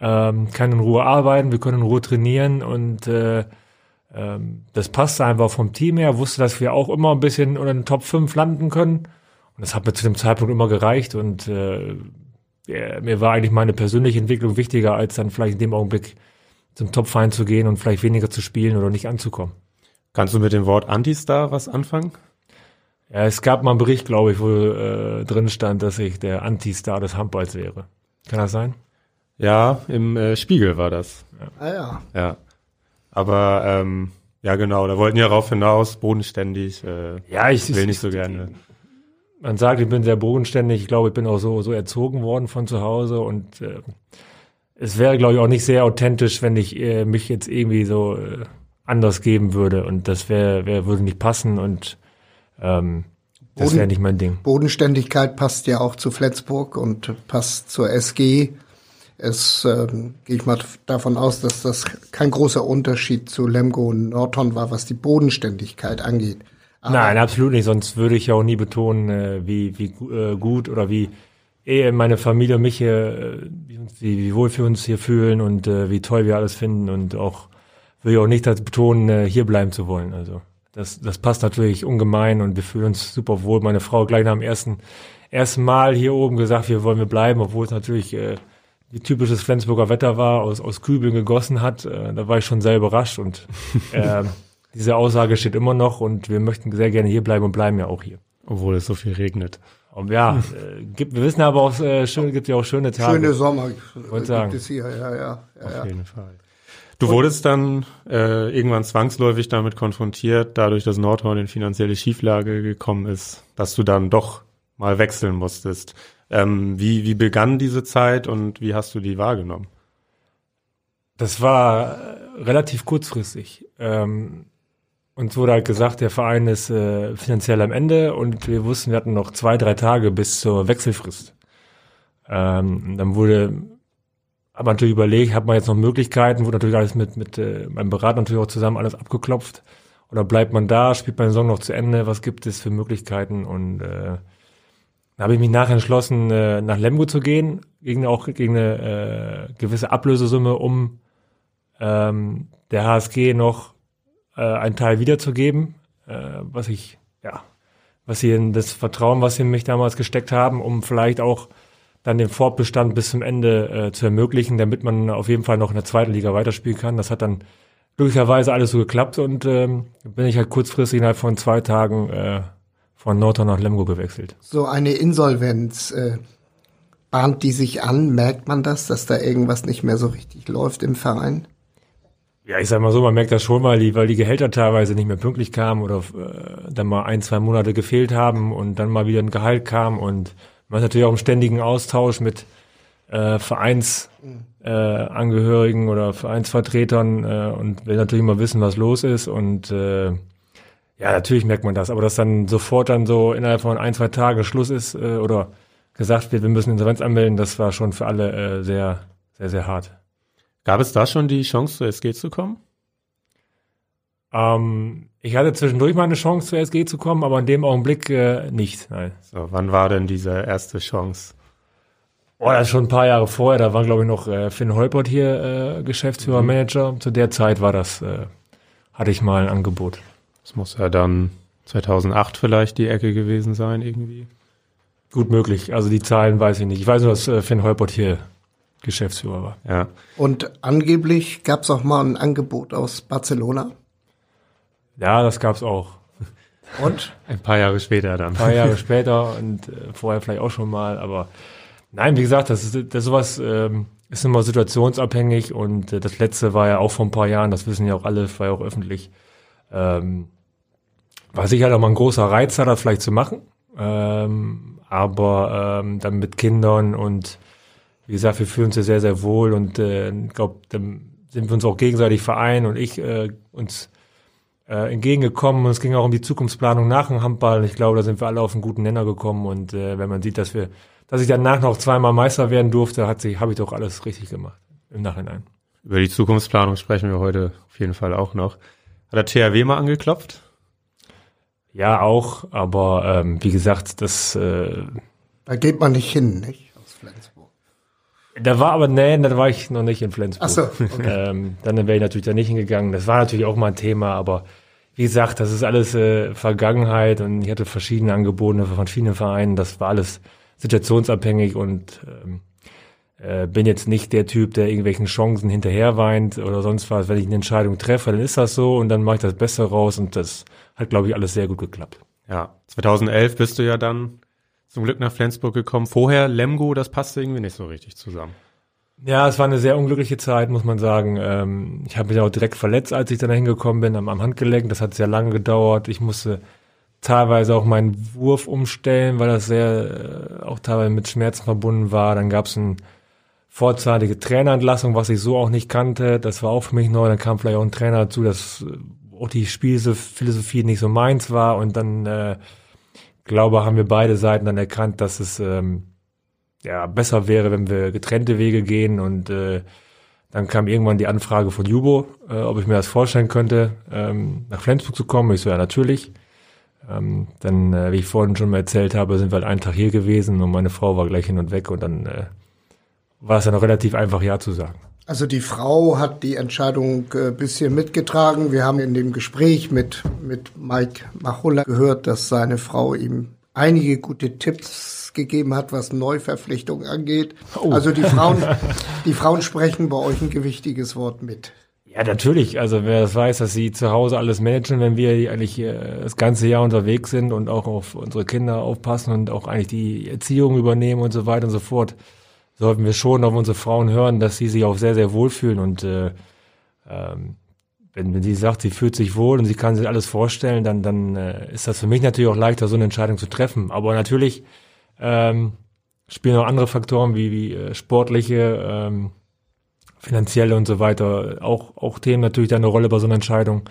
ähm, kann in Ruhe arbeiten, wir können in Ruhe trainieren und äh, ähm, das passte einfach vom Team her, wusste, dass wir auch immer ein bisschen unter den Top 5 landen können. Und das hat mir zu dem Zeitpunkt immer gereicht und äh, ja, mir war eigentlich meine persönliche Entwicklung wichtiger, als dann vielleicht in dem Augenblick zum Top-Verein zu gehen und vielleicht weniger zu spielen oder nicht anzukommen. Kannst du mit dem Wort Antistar was anfangen? Ja, es gab mal einen Bericht, glaube ich, wo äh, drin stand, dass ich der Anti-Star des Handballs wäre. Kann das sein? Ja, im äh, Spiegel war das. Ah ja. Ja. Aber ähm, ja genau, da wollten ja rauf hinaus, bodenständig. Äh, Ja, ich will nicht so gerne. Man sagt, ich bin sehr bodenständig. Ich glaube, ich bin auch so, so erzogen worden von zu Hause und äh, es wäre, glaube ich, auch nicht sehr authentisch, wenn ich äh, mich jetzt irgendwie so äh, anders geben würde und das wäre, wär, würde nicht passen und ähm, das wäre nicht mein Ding. Bodenständigkeit passt ja auch zu Flensburg und passt zur SG. Es ähm, gehe ich mal davon aus, dass das kein großer Unterschied zu Lemgo und Norton war, was die Bodenständigkeit angeht. Aber Nein, absolut nicht. Sonst würde ich ja auch nie betonen, äh, wie, wie äh, gut oder wie eh meine Familie und mich hier, äh, wie, wie, wohl wir uns hier fühlen und äh, wie toll wir alles finden und auch will ich auch nicht das betonen, äh, hier bleiben zu wollen. Also das, das passt natürlich ungemein und wir fühlen uns super wohl. Meine Frau gleich nach dem ersten, ersten Mal hier oben gesagt, wir wollen wir bleiben, obwohl es natürlich äh, typisches Flensburger Wetter war, aus, aus Kübeln gegossen hat. Äh, da war ich schon sehr überrascht und ähm, diese Aussage steht immer noch und wir möchten sehr gerne hier bleiben und bleiben ja auch hier. Obwohl es so viel regnet. Und ja, äh, gibt, wir wissen aber auch, äh, schön, gibt ja auch schöne Tage. schöne Sommer Wollte gibt sagen. es hier, ja, ja. ja, ja. Auf jeden Fall. Du wurdest dann äh, irgendwann zwangsläufig damit konfrontiert, dadurch, dass Nordhorn in finanzielle Schieflage gekommen ist, dass du dann doch mal wechseln musstest. Ähm, wie, wie begann diese Zeit und wie hast du die wahrgenommen? Das war äh, relativ kurzfristig. Ähm, uns wurde halt gesagt, der Verein ist äh, finanziell am Ende und wir wussten, wir hatten noch zwei, drei Tage bis zur Wechselfrist. Ähm, dann wurde, hat natürlich überlegt, hat man jetzt noch Möglichkeiten, wurde natürlich alles mit, mit äh, meinem Berater natürlich auch zusammen alles abgeklopft. Oder bleibt man da, spielt man die Saison noch zu Ende, was gibt es für Möglichkeiten? Und äh, Da habe ich mich nachher entschlossen, äh, nach Lemgo zu gehen, gegen auch gegen eine äh, gewisse Ablösesumme, um ähm, der HSG noch äh, einen Teil wiederzugeben, äh, was ich, ja, was sie in das Vertrauen, was sie in mich damals gesteckt haben, um vielleicht auch dann den Fortbestand bis zum Ende äh, zu ermöglichen, damit man auf jeden Fall noch in der zweiten Liga weiterspielen kann. Das hat dann glücklicherweise alles so geklappt und ähm, bin ich halt kurzfristig innerhalb von zwei Tagen äh, von Norton nach Lemgo gewechselt. So eine Insolvenz, äh, bahnt die sich an? Merkt man das, dass da irgendwas nicht mehr so richtig läuft im Verein? Ja, ich sag mal so, man merkt das schon mal, die, weil die Gehälter teilweise nicht mehr pünktlich kamen oder äh, dann mal ein, zwei Monate gefehlt haben und dann mal wieder ein Gehalt kam und man ist natürlich auch im ständigen Austausch mit äh, Vereinsangehörigen äh, oder Vereinsvertretern äh, und will natürlich mal wissen, was los ist und äh, ja, natürlich merkt man das, aber dass dann sofort dann so innerhalb von ein, zwei Tagen Schluss ist äh, oder gesagt wird, wir müssen Insolvenz anmelden, das war schon für alle äh, sehr, sehr, sehr hart. Gab es da schon die Chance, zur SG zu kommen? Ähm, ich hatte zwischendurch mal eine Chance, zur SG zu kommen, aber in dem Augenblick äh, nicht. Nein. So, wann war denn diese erste Chance? Oh, das ist schon ein paar Jahre vorher. Da war, glaube ich, noch äh, Finn Holpert hier äh, Geschäftsführer, mhm. Manager. Zu der Zeit war das, äh, hatte ich mal ein Angebot. Das muss ja dann 2008 vielleicht die Ecke gewesen sein, irgendwie. Gut möglich. Also die Zahlen weiß ich nicht. Ich weiß nur, dass äh, Finn Holpert hier Geschäftsführer war. Ja. Und angeblich gab es auch mal ein Angebot aus Barcelona. Ja, das gab es auch. Und? Ein paar Jahre später dann. Ein paar Jahre später und äh, vorher vielleicht auch schon mal, aber nein, wie gesagt, das ist das sowas ähm, ist immer situationsabhängig und äh, das letzte war ja auch vor ein paar Jahren, das wissen ja auch alle, war ja auch öffentlich. Ähm, war sicher auch mal ein großer Reiz, da vielleicht zu machen, ähm, aber ähm, dann mit Kindern und wie gesagt, wir fühlen uns ja sehr, sehr wohl und äh, ich glaube, dann sind wir uns auch gegenseitig vereinen und ich äh, uns äh, entgegengekommen und es ging auch um die Zukunftsplanung nach dem Handball. Und ich glaube, da sind wir alle auf einen guten Nenner gekommen und äh, wenn man sieht, dass wir, dass ich danach noch zweimal Meister werden durfte, hat sich, habe ich doch alles richtig gemacht im Nachhinein. Über die Zukunftsplanung sprechen wir heute auf jeden Fall auch noch. Hat der THW mal angeklopft? Ja, auch, aber ähm, wie gesagt, das äh, da geht man nicht hin, nicht? Aus Flensburg. Da war aber, nee, da war ich noch nicht in Flensburg. Ach so, okay. ähm, dann wäre ich natürlich da nicht hingegangen. Das war natürlich auch mal ein Thema, aber wie gesagt, das ist alles äh, Vergangenheit und ich hatte verschiedene Angebote von verschiedenen Vereinen. Das war alles situationsabhängig und ähm, äh, bin jetzt nicht der Typ, der irgendwelchen Chancen hinterher weint oder sonst was. Wenn ich eine Entscheidung treffe, dann ist das so und dann mache ich das Beste raus und das hat, glaube ich, alles sehr gut geklappt. Ja, 2011 bist du ja dann zum Glück nach Flensburg gekommen. Vorher Lemgo, das passte irgendwie nicht so richtig zusammen. Ja, es war eine sehr unglückliche Zeit, muss man sagen. Ähm, ich habe mich auch direkt verletzt, als ich dann hingekommen bin, am, Handgelenk. Das hat sehr lange gedauert. Ich musste teilweise auch meinen Wurf umstellen, weil das sehr äh, auch teilweise mit Schmerzen verbunden war. Dann gab es eine vorzeitige Trainerentlassung, was ich so auch nicht kannte. Das war auch für mich neu. Dann kam vielleicht auch ein Trainer dazu, dass äh, auch die Spielphilosophie nicht so meins war. Und dann, äh, glaube, haben wir beide Seiten dann erkannt, dass es ähm, ja, besser wäre, wenn wir getrennte Wege gehen und äh, dann kam irgendwann die Anfrage von Jubo, äh, ob ich mir das vorstellen könnte, ähm, nach Flensburg zu kommen. Ich so, ja, natürlich. Ähm, dann, äh, wie ich vorhin schon mal erzählt habe, sind wir halt einen Tag hier gewesen und meine Frau war gleich hin und weg und dann äh, war es dann noch relativ einfach, Ja zu sagen. Also die Frau hat die Entscheidung äh, bisschen mitgetragen. Wir haben in dem Gespräch mit, mit Mike Machulla gehört, dass seine Frau ihm einige gute Tipps gegeben hat, was Neuverpflichtungen angeht. Oh. Also die Frauen, die Frauen sprechen bei euch ein gewichtiges Wort mit. Ja, natürlich. Also wer das weiß, dass sie zu Hause alles managen, wenn wir eigentlich äh, das ganze Jahr unterwegs sind und auch auf unsere Kinder aufpassen und auch eigentlich die Erziehung übernehmen und so weiter und so fort, sollten wir schon auf unsere Frauen hören, dass sie sich auch sehr, sehr wohlfühlen und äh, ähm, wenn, wenn sie sagt, sie fühlt sich wohl und sie kann sich alles vorstellen, dann, dann äh, ist das für mich natürlich auch leichter, so eine Entscheidung zu treffen. Aber natürlich ähm, spielen auch andere Faktoren wie, wie äh, sportliche, ähm, finanzielle und so weiter auch, auch Themen natürlich da eine Rolle bei so einer Entscheidung.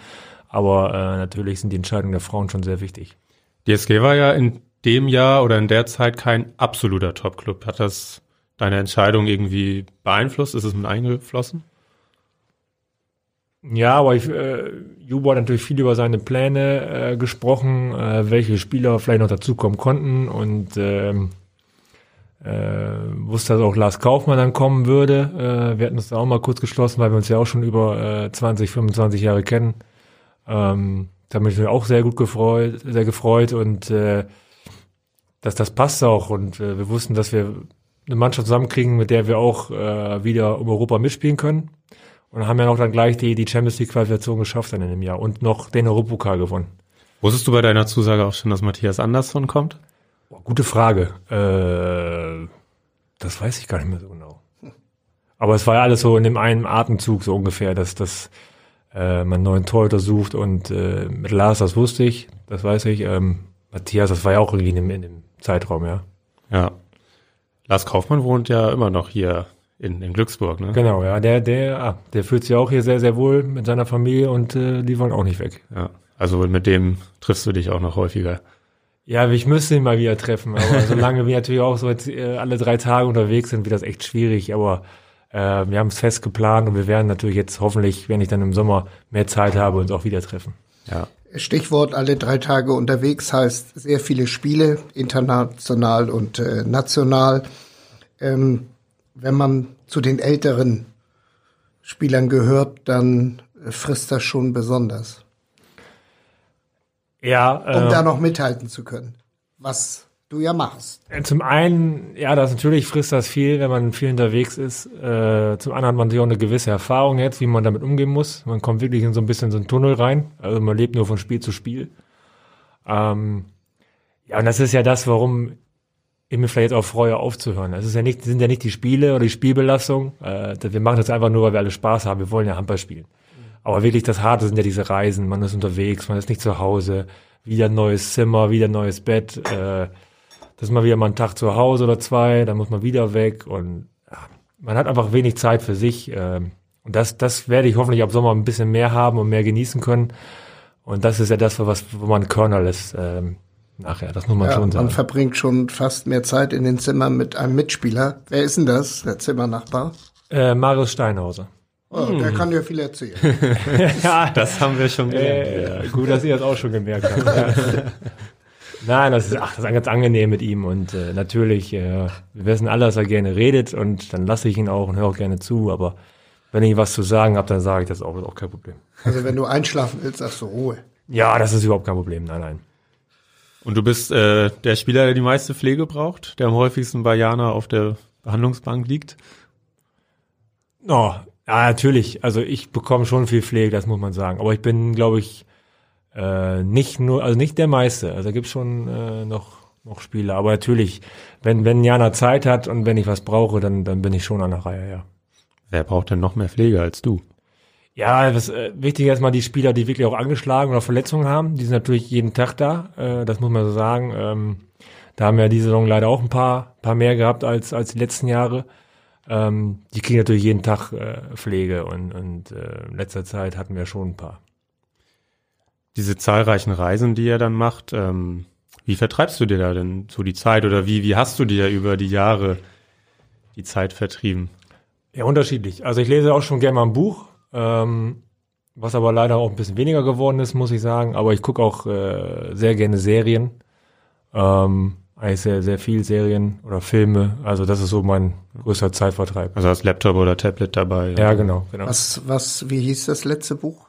Aber äh, natürlich sind die Entscheidungen der Frauen schon sehr wichtig. Die SG war ja in dem Jahr oder in der Zeit kein absoluter Top-Club. Hat das deine Entscheidung irgendwie beeinflusst? Ist es mit eingeflossen? Ja, aber ich, äh, Jubo hat natürlich viel über seine Pläne äh, gesprochen, äh, welche Spieler vielleicht noch dazukommen konnten und ähm, äh, wusste, dass auch Lars Kaufmann dann kommen würde. Äh, wir hatten uns da auch mal kurz geschlossen, weil wir uns ja auch schon über äh, 20, 25 Jahre kennen. Ähm, da habe ich mich auch sehr gut gefreut, sehr gefreut und äh, dass das passt auch und äh, wir wussten, dass wir eine Mannschaft zusammenkriegen, mit der wir auch äh, wieder um Europa mitspielen können. Und haben ja noch dann gleich die, die Champions League Qualifikation geschafft dann in dem Jahr und noch den Europapokal gewonnen. Wusstest du bei deiner Zusage auch schon, dass Matthias Andersson kommt? Oh, gute Frage. Äh, das weiß ich gar nicht mehr so genau. Aber es war ja alles so in dem einen Atemzug so ungefähr, dass, dass äh, man einen neuen Torhüter sucht und äh, mit Lars, das wusste ich, das weiß ich. Ähm, Matthias, das war ja auch irgendwie in dem, in dem Zeitraum, ja. Ja. Lars Kaufmann wohnt ja immer noch hier in, in Glücksburg, ne? Genau, ja, der, der, ah, der fühlt sich auch hier sehr, sehr wohl mit seiner Familie und äh, die wollen auch nicht weg. Ja. Also mit dem triffst du dich auch noch häufiger. Ja, ich müsste ihn mal wieder treffen, aber solange wir natürlich auch so jetzt äh, alle drei Tage unterwegs sind, wird das echt schwierig, aber äh, wir haben es fest geplant und wir werden natürlich jetzt hoffentlich, wenn ich dann im Sommer mehr Zeit habe, uns auch wieder treffen. Ja. Stichwort alle drei Tage unterwegs heißt sehr viele Spiele, international und äh, national. Ähm, wenn man zu den älteren Spielern gehört, dann äh, frisst das schon besonders. Ja, um äh, da noch mithalten zu können, was du ja machst. Zum einen, ja, das natürlich frisst das viel, wenn man viel unterwegs ist. Äh, zum anderen hat man natürlich auch eine gewisse Erfahrung jetzt, wie man damit umgehen muss. Man kommt wirklich in so ein bisschen so einen Tunnel rein. Also man lebt nur von Spiel zu Spiel. Ähm, ja, und das ist ja das, warum ich mir vielleicht auch freue, aufzuhören. Das ist ja nicht, sind ja nicht die Spiele oder die Spielbelastung. Äh, wir machen das einfach nur, weil wir alle Spaß haben. Wir wollen ja Handball spielen. Aber wirklich das Harte sind ja diese Reisen. Man ist unterwegs, man ist nicht zu Hause. Wieder ein neues Zimmer, wieder ein neues Bett. Äh, das ist mal wieder mal ein Tag zu Hause oder zwei, dann muss man wieder weg und ja, man hat einfach wenig Zeit für sich. Äh, und das, das werde ich hoffentlich ab Sommer ein bisschen mehr haben und mehr genießen können. Und das ist ja das, was, wo man Körner lässt äh, nachher. Das muss man Ja, schon sagen. man verbringt schon fast mehr Zeit in den Zimmern mit einem Mitspieler. Wer ist denn das, der Zimmernachbar? Äh, Marius Steinhauser. Oh, Der kann dir viel erzählen. ja, Das haben wir schon gelernt. Äh, gut, dass ihr das auch schon gemerkt habt. Nein, das ist, ach, das ist ganz angenehm mit ihm und äh, natürlich, äh, wir wissen alle, dass er gerne redet und dann lasse ich ihn auch und höre auch gerne zu, aber wenn ich was zu sagen habe, dann sage ich das auch, ist auch kein Problem. Also wenn du einschlafen willst, sagst du Ruhe. Ja, das ist überhaupt kein Problem, nein, nein. Und du bist äh, der Spieler, der die meiste Pflege braucht, der am häufigsten bei Jana auf der Behandlungsbank liegt. Oh, ja, natürlich, also ich bekomme schon viel Pflege, das muss man sagen, aber ich bin, glaube ich, äh, nicht nur, also nicht der meiste, also da gibt schon äh, noch noch Spieler, aber natürlich, wenn wenn Jana Zeit hat und wenn ich was brauche, dann dann bin ich schon an der Reihe, ja. Wer braucht denn noch mehr Pflege als du? Ja, das äh, wichtig ist erstmal die Spieler, die wirklich auch angeschlagen oder Verletzungen haben. Die sind natürlich jeden Tag da. Äh, das muss man so sagen. Ähm, da haben wir diese Saison leider auch ein paar, paar mehr gehabt als als die letzten Jahre. Ähm, die kriegen natürlich jeden Tag äh, Pflege und und äh, in letzter Zeit hatten wir schon ein paar. Diese zahlreichen Reisen, die ihr dann macht, ähm, wie vertreibst du dir da denn so die Zeit oder wie, wie hast du dir über die Jahre die Zeit vertrieben? Ja, unterschiedlich. Also ich lese auch schon gerne mal ein Buch, ähm, was aber leider auch ein bisschen weniger geworden ist, muss ich sagen. Aber ich gucke auch äh, sehr gerne Serien. Ähm, eigentlich sehr, sehr viel Serien oder Filme. Also das ist so mein größter Zeitvertreib. Also hast Laptop oder Tablet dabei? Ja, genau, genau. Was, was, wie hieß das letzte Buch?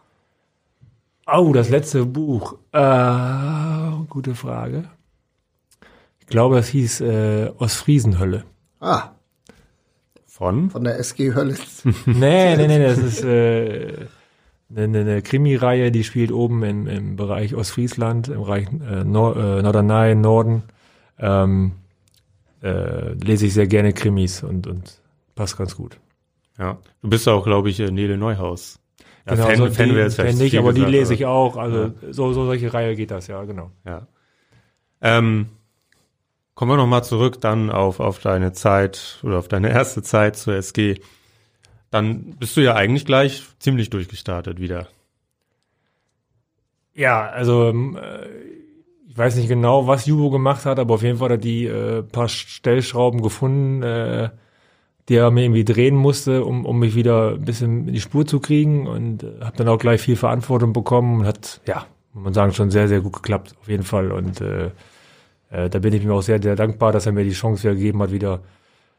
Oh, das letzte Buch. Äh, gute Frage. Ich glaube, das hieß äh, Ostfriesenhölle. Ah, Von? von der SG Hölle. Nee, nee, nee, das ist äh, eine, eine Krimi-Reihe, die spielt oben im, im Bereich Ostfriesland, im Bereich äh, Nor äh, Norderney, Norden. Ähm, äh, lese ich sehr gerne Krimis und, und passt ganz gut. Ja. Du bist auch, glaube ich, äh, Nele Neuhaus. Ja, genau, Fan, so Fan die ich, viel aber die gesagt, lese ich auch. Also so, so solche Reihe geht das, ja, genau. Ja. Ähm, kommen wir nochmal zurück dann auf, auf deine Zeit oder auf deine erste Zeit zur SG. Dann bist du ja eigentlich gleich ziemlich durchgestartet wieder. Ja, also ähm, äh, ich weiß nicht genau, was Jubo gemacht hat, aber auf jeden Fall hat er die äh, paar Stellschrauben gefunden, äh, die er mir irgendwie drehen musste, um, um mich wieder ein bisschen in die Spur zu kriegen und äh, habe dann auch gleich viel Verantwortung bekommen und hat, ja, muss man sagen, schon sehr, sehr gut geklappt, auf jeden Fall. Und äh, äh, da bin ich mir auch sehr, sehr dankbar, dass er mir die Chance wieder gegeben hat, wieder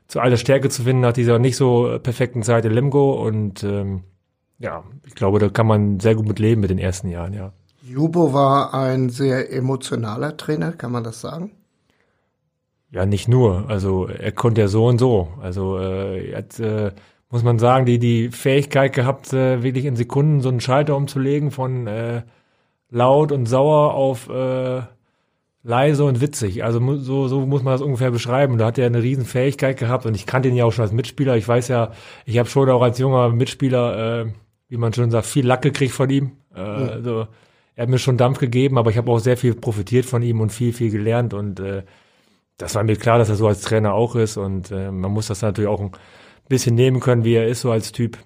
zu alter Stärke zu finden nach dieser nicht so perfekten Zeit in Lemgo. Und ähm, ja, ich glaube, da kann man sehr gut mit leben mit den ersten Jahren, ja. Jubo war ein sehr emotionaler Trainer, kann man das sagen? Ja, nicht nur. Also er konnte ja so und so. Also äh, er hat, äh, muss man sagen, die die Fähigkeit gehabt, äh, wirklich in Sekunden so einen Schalter umzulegen von äh, laut und sauer auf äh, leise und witzig. Also so, so muss man das ungefähr beschreiben. Da hat er eine riesen Fähigkeit gehabt und ich kannte ihn ja auch schon als Mitspieler. Ich weiß ja, ich habe schon auch als junger Mitspieler, äh, wie man schon sagt, viel Lack gekriegt von ihm. Äh, ja. Also er hat mir schon Dampf gegeben, aber ich habe auch sehr viel profitiert von ihm und viel, viel gelernt und äh, das war mir klar, dass er so als Trainer auch ist und äh, man muss das natürlich auch ein bisschen nehmen können, wie er ist so als Typ.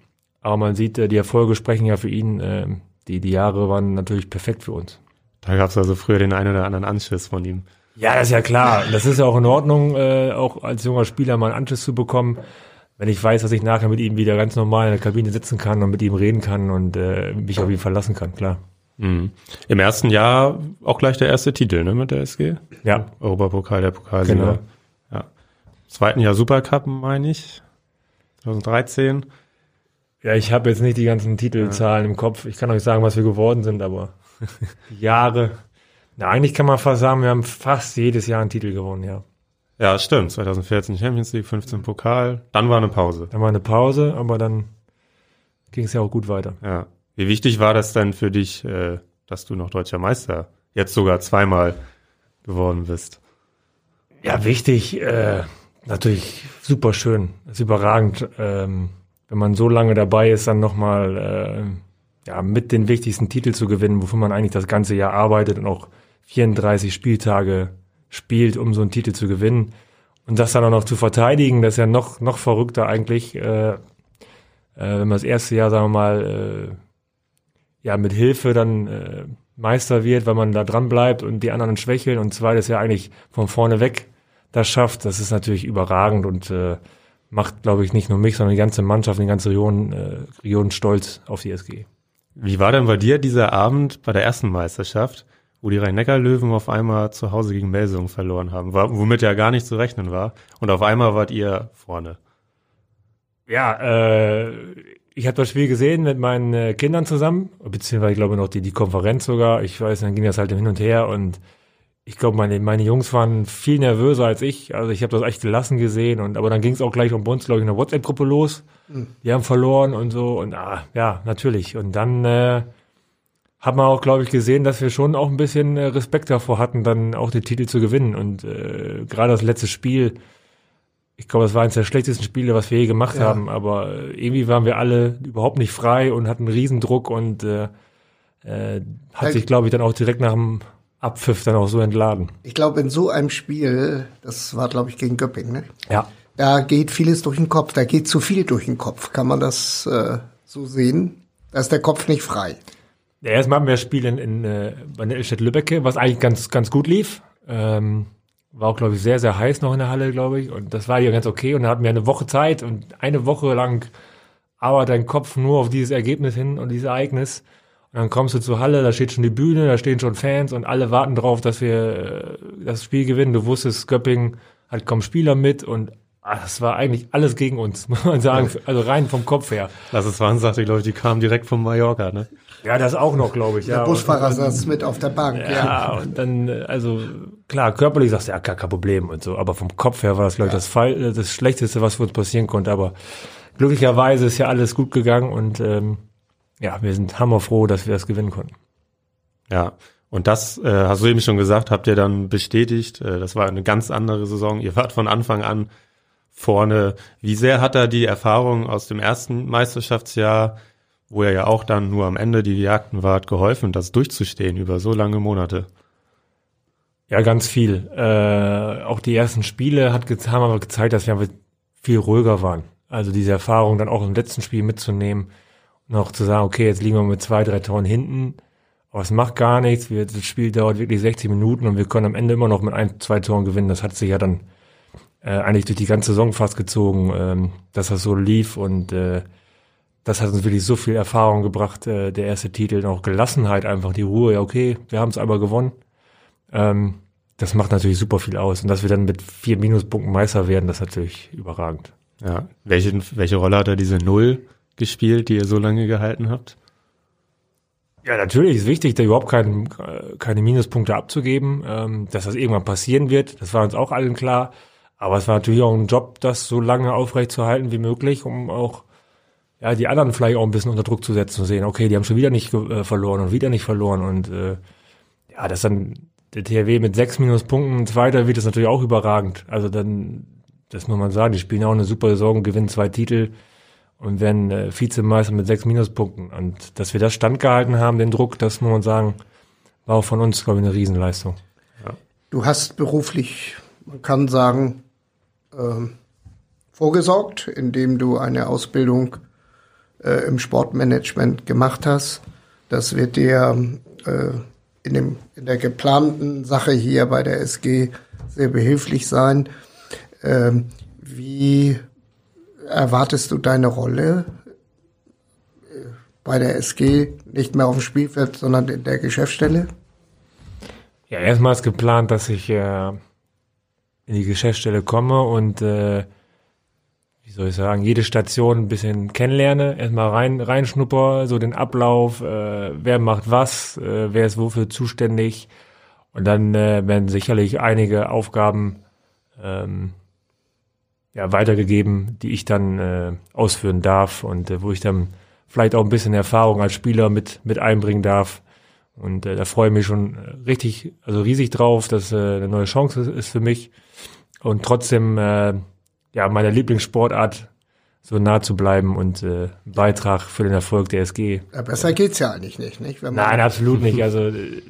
Aber man sieht, äh, die Erfolge sprechen ja für ihn. Äh, die, die Jahre waren natürlich perfekt für uns. Da gab es also früher den einen oder anderen Anschiss von ihm. Ja, das ist ja klar. Das ist ja auch in Ordnung, äh, auch als junger Spieler mal einen Anschiss zu bekommen. Wenn ich weiß, dass ich nachher mit ihm wieder ganz normal in der Kabine sitzen kann und mit ihm reden kann und äh, mich auf ihn verlassen kann, klar. Mhm. Im ersten Jahr auch gleich der erste Titel ne, mit der SG. Ja. Europapokal, der Pokalsieger. Genau. Ja. Zweiten Jahr Supercup, meine ich. 2013. Ja, ich habe jetzt nicht die ganzen Titelzahlen ja. im Kopf. Ich kann euch sagen, was wir geworden sind, aber Jahre. Na, eigentlich kann man fast sagen, wir haben fast jedes Jahr einen Titel gewonnen, ja. Ja, stimmt. 2014 Champions League, 15 Pokal. Dann war eine Pause. Dann war eine Pause, aber dann ging es ja auch gut weiter. Ja. Wie wichtig war das denn für dich, äh, dass du noch deutscher Meister jetzt sogar zweimal geworden bist? Ja, wichtig, äh, natürlich super schön, ist überragend, ähm, wenn man so lange dabei ist, dann nochmal äh, ja, mit den wichtigsten Titel zu gewinnen, wofür man eigentlich das ganze Jahr arbeitet und auch 34 Spieltage spielt, um so einen Titel zu gewinnen. Und das dann auch noch zu verteidigen, das ist ja noch, noch verrückter eigentlich, äh, äh, wenn man das erste Jahr, sagen wir mal, äh, ja mit Hilfe dann äh, Meister wird, weil man da dran bleibt und die anderen schwächeln und zweites ja eigentlich von vorne weg das schafft, das ist natürlich überragend und äh, macht, glaube ich, nicht nur mich, sondern die ganze Mannschaft, die ganze Region, äh, Region stolz auf die SG. Wie war denn bei dir dieser Abend bei der ersten Meisterschaft, wo die Rhein-Neckar-Löwen auf einmal zu Hause gegen Melsungen verloren haben, womit ja gar nicht zu rechnen war und auf einmal wart ihr vorne? Ja, äh, ich habe das Spiel gesehen mit meinen äh, Kindern zusammen, beziehungsweise ich glaube noch die, die Konferenz sogar. Ich weiß, dann ging das halt hin und her und ich glaube, meine, meine Jungs waren viel nervöser als ich. Also ich habe das echt gelassen gesehen und aber dann ging es auch gleich um uns, glaube ich, in der WhatsApp-Gruppe los. Mhm. Die haben verloren und so und ah, ja, natürlich. Und dann äh, hat man auch, glaube ich, gesehen, dass wir schon auch ein bisschen äh, Respekt davor hatten, dann auch den Titel zu gewinnen. Und äh, gerade das letzte Spiel, ich glaube, das war eines der schlechtesten Spiele, was wir je gemacht ja. haben, aber äh, irgendwie waren wir alle überhaupt nicht frei und hatten Riesendruck und äh, äh, hat sich, glaube ich, dann auch direkt nach dem Abpfiff dann auch so entladen. Ich glaube, in so einem Spiel, das war, glaube ich, gegen Göpping, ne? Ja. Da geht vieles durch den Kopf, da geht zu viel durch den Kopf. Kann man das äh, so sehen? Da ist der Kopf nicht frei. Ja, erstmal haben wir das Spiel in, in, äh, bei der Illstadt Lübbecke, was eigentlich ganz, ganz gut lief. Ähm, war auch, glaube ich, sehr, sehr heiß noch in der Halle, glaube ich. Und das war hier ganz okay. Und da hatten wir eine Woche Zeit und eine Woche lang arbeitet dein Kopf nur auf dieses Ergebnis hin und dieses Ereignis. Und dann kommst du zur Halle, da steht schon die Bühne, da stehen schon Fans und alle warten drauf, dass wir äh, das Spiel gewinnen. Du wusstest, Göpping hat kaum Spieler mit und ah, das war eigentlich alles gegen uns, muss man sagen. Also rein vom Kopf her. Lass es waren, sagte, glaube ich, die kamen direkt von Mallorca, ne? Ja, das auch noch, glaube ich. Der ja. Busfahrer und, saß mit auf der Bank. Ja, ja, und dann, also klar, körperlich sagst du, ja, gar kein Problem und so, aber vom Kopf her war das, glaube ich, ja. das, Fall, das Schlechteste, was für uns passieren konnte. Aber glücklicherweise ist ja alles gut gegangen und ähm, ja, wir sind hammerfroh, dass wir das gewinnen konnten. Ja, und das äh, hast du eben schon gesagt, habt ihr dann bestätigt. Äh, das war eine ganz andere Saison. Ihr wart von Anfang an vorne. Wie sehr hat da die Erfahrung aus dem ersten Meisterschaftsjahr wo er ja auch dann nur am Ende die Jagden wart, geholfen, das durchzustehen über so lange Monate? Ja, ganz viel. Äh, auch die ersten Spiele hat haben aber gezeigt, dass wir viel ruhiger waren. Also diese Erfahrung dann auch im letzten Spiel mitzunehmen und auch zu sagen, okay, jetzt liegen wir mit zwei, drei Toren hinten, aber es macht gar nichts. das Spiel dauert wirklich 60 Minuten und wir können am Ende immer noch mit ein, zwei Toren gewinnen. Das hat sich ja dann äh, eigentlich durch die ganze Saison fast gezogen, ähm, dass das so lief und äh, das hat uns wirklich so viel Erfahrung gebracht, äh, der erste Titel, und auch Gelassenheit einfach, die Ruhe, ja okay, wir haben es einmal gewonnen. Ähm, das macht natürlich super viel aus. Und dass wir dann mit vier Minuspunkten Meister werden, das ist natürlich überragend. Ja, welche, welche Rolle hat da diese Null gespielt, die ihr so lange gehalten habt? Ja, natürlich ist wichtig, da überhaupt kein, keine Minuspunkte abzugeben, ähm, dass das irgendwann passieren wird. Das war uns auch allen klar. Aber es war natürlich auch ein Job, das so lange aufrechtzuerhalten wie möglich, um auch ja, die anderen vielleicht auch ein bisschen unter Druck zu setzen und sehen, okay, die haben schon wieder nicht äh, verloren und wieder nicht verloren. Und äh, ja, dass dann der THW mit sechs Minuspunkten Zweiter wird, ist natürlich auch überragend. Also dann, das muss man sagen, die spielen auch eine super Saison, gewinnen zwei Titel und werden äh, Vizemeister mit sechs Minuspunkten. Und dass wir das standgehalten haben, den Druck, das muss man sagen, war auch von uns, glaube ich, eine Riesenleistung. Ja. Du hast beruflich, man kann sagen, ähm, vorgesorgt, indem du eine Ausbildung äh, im Sportmanagement gemacht hast. Das wird dir äh, in, dem, in der geplanten Sache hier bei der SG sehr behilflich sein. Ähm, wie erwartest du deine Rolle äh, bei der SG nicht mehr auf dem Spielfeld, sondern in der Geschäftsstelle? Ja, erstmal ist geplant, dass ich äh, in die Geschäftsstelle komme und äh, wie soll ich sagen, jede Station ein bisschen kennenlerne, erstmal rein reinschnupper, so den Ablauf, äh, wer macht was, äh, wer ist wofür zuständig und dann äh, werden sicherlich einige Aufgaben ähm, ja, weitergegeben, die ich dann äh, ausführen darf und äh, wo ich dann vielleicht auch ein bisschen Erfahrung als Spieler mit mit einbringen darf. Und äh, da freue ich mich schon richtig, also riesig drauf, dass äh, eine neue Chance ist, ist für mich. Und trotzdem äh, ja, meiner Lieblingssportart so nah zu bleiben und äh, Beitrag für den Erfolg der SG. Ja, besser geht's ja eigentlich nicht, nicht? Nein, absolut nicht. Also äh,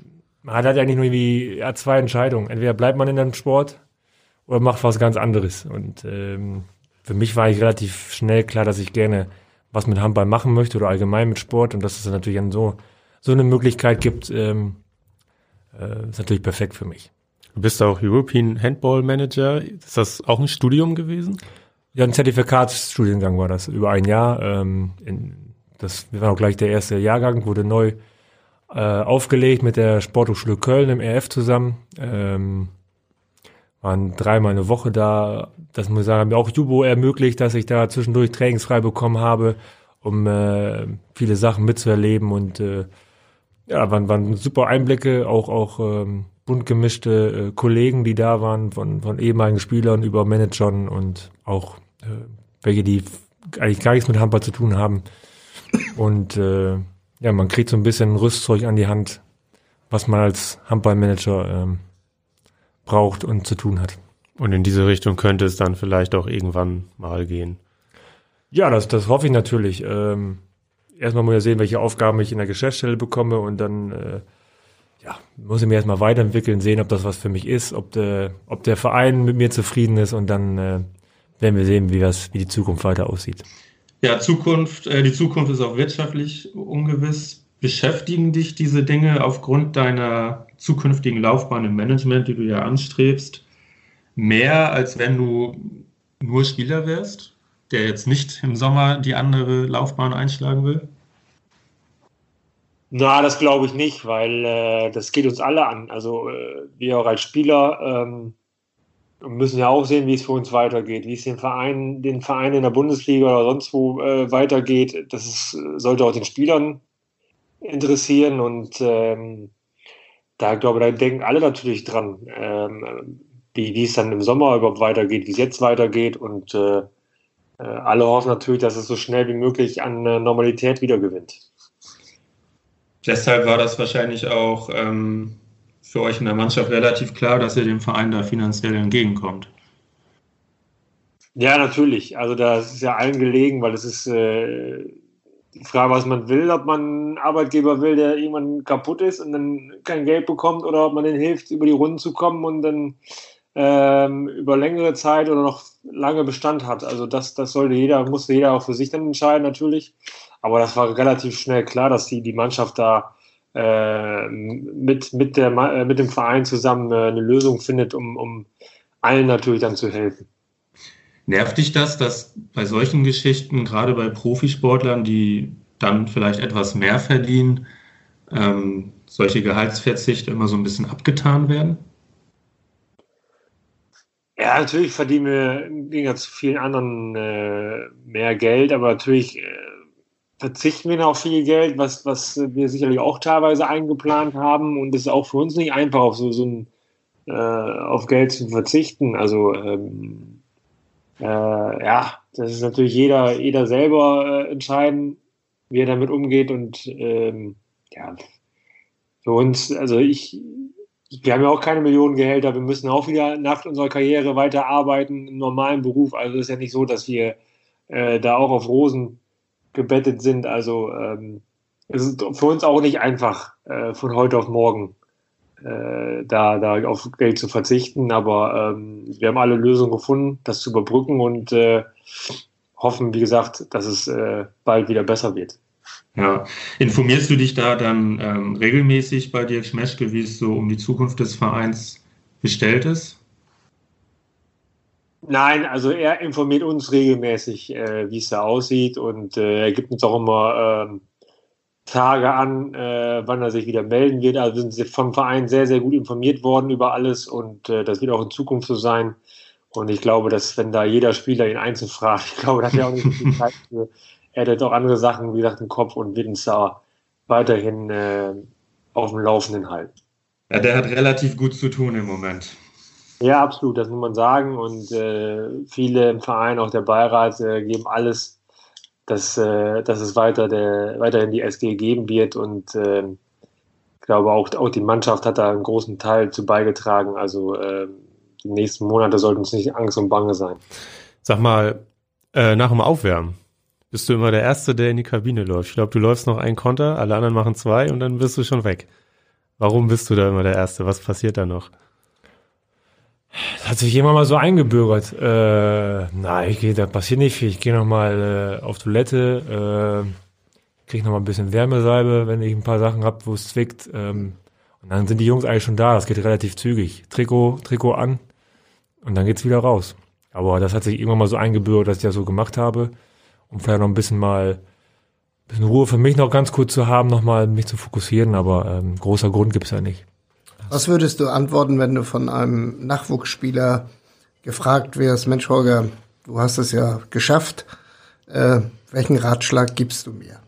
man hat halt eigentlich nur irgendwie ja, zwei Entscheidungen. Entweder bleibt man in dem Sport oder macht was ganz anderes. Und ähm, für mich war ich relativ schnell klar, dass ich gerne was mit Handball machen möchte oder allgemein mit Sport und dass es natürlich dann so so eine Möglichkeit gibt, ähm, äh, ist natürlich perfekt für mich. Du bist auch European Handball Manager. Ist das auch ein Studium gewesen? Ja, ein Zertifikatsstudiengang war das über ein Jahr. Ähm, das waren auch gleich der erste Jahrgang, wurde neu äh, aufgelegt mit der Sporthochschule Köln im RF zusammen. Ähm, waren dreimal eine Woche da. Das muss ich sagen, haben mir auch Jubo ermöglicht, dass ich da zwischendurch trainingsfrei bekommen habe, um äh, viele Sachen mitzuerleben und äh, ja, waren, waren super Einblicke, auch auch ähm, bunt gemischte äh, Kollegen, die da waren, von, von ehemaligen Spielern über Managern und auch äh, welche, die eigentlich gar nichts mit Handball zu tun haben. Und äh, ja, man kriegt so ein bisschen Rüstzeug an die Hand, was man als Handballmanager ähm, braucht und zu tun hat. Und in diese Richtung könnte es dann vielleicht auch irgendwann mal gehen. Ja, das, das hoffe ich natürlich. Ähm, erstmal muss ich sehen, welche Aufgaben ich in der Geschäftsstelle bekomme und dann äh, ja, muss ich mir erstmal weiterentwickeln, sehen, ob das was für mich ist, ob der, ob der Verein mit mir zufrieden ist und dann äh, werden wir sehen, wie, das, wie die Zukunft weiter aussieht. Ja, Zukunft, äh, die Zukunft ist auch wirtschaftlich ungewiss. Beschäftigen dich diese Dinge aufgrund deiner zukünftigen Laufbahn im Management, die du ja anstrebst, mehr als wenn du nur Spieler wärst, der jetzt nicht im Sommer die andere Laufbahn einschlagen will? Na, das glaube ich nicht, weil äh, das geht uns alle an. Also äh, wir auch als Spieler ähm, müssen ja auch sehen, wie es für uns weitergeht, wie es den Verein, den Vereinen in der Bundesliga oder sonst wo äh, weitergeht. Das ist, sollte auch den Spielern interessieren und ähm, da glaube ich, da denken alle natürlich dran, ähm, wie, wie es dann im Sommer überhaupt weitergeht, wie es jetzt weitergeht und äh, äh alle hoffen natürlich, dass es so schnell wie möglich an Normalität wiedergewinnt. Deshalb war das wahrscheinlich auch ähm, für euch in der Mannschaft relativ klar, dass ihr dem Verein da finanziell entgegenkommt. Ja, natürlich. Also das ist ja allen gelegen, weil es ist äh, die Frage, was man will, ob man einen Arbeitgeber will, der irgendwann kaputt ist und dann kein Geld bekommt oder ob man den hilft, über die Runden zu kommen und dann ähm, über längere Zeit oder noch lange Bestand hat. Also das, das sollte jeder, musste jeder auch für sich dann entscheiden natürlich. Aber das war relativ schnell klar, dass die, die Mannschaft da äh, mit, mit, der, äh, mit dem Verein zusammen äh, eine Lösung findet, um, um allen natürlich dann zu helfen. Nervt dich das, dass bei solchen Geschichten, gerade bei Profisportlern, die dann vielleicht etwas mehr verdienen, ähm, solche Gehaltsverzichte immer so ein bisschen abgetan werden? Ja, natürlich verdienen wir im Gegensatz zu vielen anderen äh, mehr Geld, aber natürlich äh, verzichten wir auf viel Geld, was, was wir sicherlich auch teilweise eingeplant haben. Und es ist auch für uns nicht einfach, auf so, so ein, äh, auf Geld zu verzichten. Also ähm, äh, ja, das ist natürlich jeder, jeder selber äh, entscheiden, wie er damit umgeht. Und ähm, ja, für uns, also ich, wir haben ja auch keine Millionengehälter, wir müssen auch wieder nach unserer Karriere weiter arbeiten im normalen Beruf. Also es ist ja nicht so, dass wir äh, da auch auf Rosen gebettet sind. Also ähm, es ist für uns auch nicht einfach, äh, von heute auf morgen äh, da, da auf Geld zu verzichten. Aber ähm, wir haben alle Lösungen gefunden, das zu überbrücken und äh, hoffen, wie gesagt, dass es äh, bald wieder besser wird. Ja, informierst du dich da dann ähm, regelmäßig bei Dirk Schmeschke, wie es so um die Zukunft des Vereins bestellt ist? Nein, also er informiert uns regelmäßig, äh, wie es da aussieht und äh, er gibt uns auch immer äh, Tage an, äh, wann er sich wieder melden wird. Also wir sind vom Verein sehr, sehr gut informiert worden über alles und äh, das wird auch in Zukunft so sein. Und ich glaube, dass wenn da jeder Spieler ihn einzeln fragt, ich glaube, da hat er auch nicht so viel Zeit für. Er hat auch andere Sachen, wie gesagt, im Kopf und wird uns da weiterhin äh, auf dem Laufenden halten. Ja, der hat relativ gut zu tun im Moment. Ja, absolut, das muss man sagen. Und äh, viele im Verein, auch der Beirat, äh, geben alles, dass, äh, dass es weiter der, weiterhin die SG geben wird. Und äh, ich glaube, auch, auch die Mannschaft hat da einen großen Teil zu beigetragen. Also äh, die nächsten Monate sollten uns nicht Angst und Bange sein. Sag mal, äh, nach dem Aufwärmen bist du immer der Erste, der in die Kabine läuft. Ich glaube, du läufst noch einen Konter, alle anderen machen zwei und dann bist du schon weg. Warum bist du da immer der Erste? Was passiert da noch? Das hat sich immer mal so eingebürgert. Äh, nein, ich geh, da passiert nicht viel. Ich gehe nochmal äh, auf Toilette, äh, kriege nochmal ein bisschen Wärmesalbe, wenn ich ein paar Sachen hab, wo es zwickt. Ähm, und dann sind die Jungs eigentlich schon da. Das geht relativ zügig. Trikot, Trikot an und dann geht's wieder raus. Aber das hat sich irgendwann mal so eingebürgert, dass ich das so gemacht habe, um vielleicht noch ein bisschen mal ein bisschen Ruhe für mich noch ganz kurz zu haben, nochmal mich zu fokussieren. Aber ähm, großer Grund gibt's ja nicht. Was würdest du antworten, wenn du von einem Nachwuchsspieler gefragt wirst, Mensch Holger, du hast es ja geschafft, äh, welchen Ratschlag gibst du mir?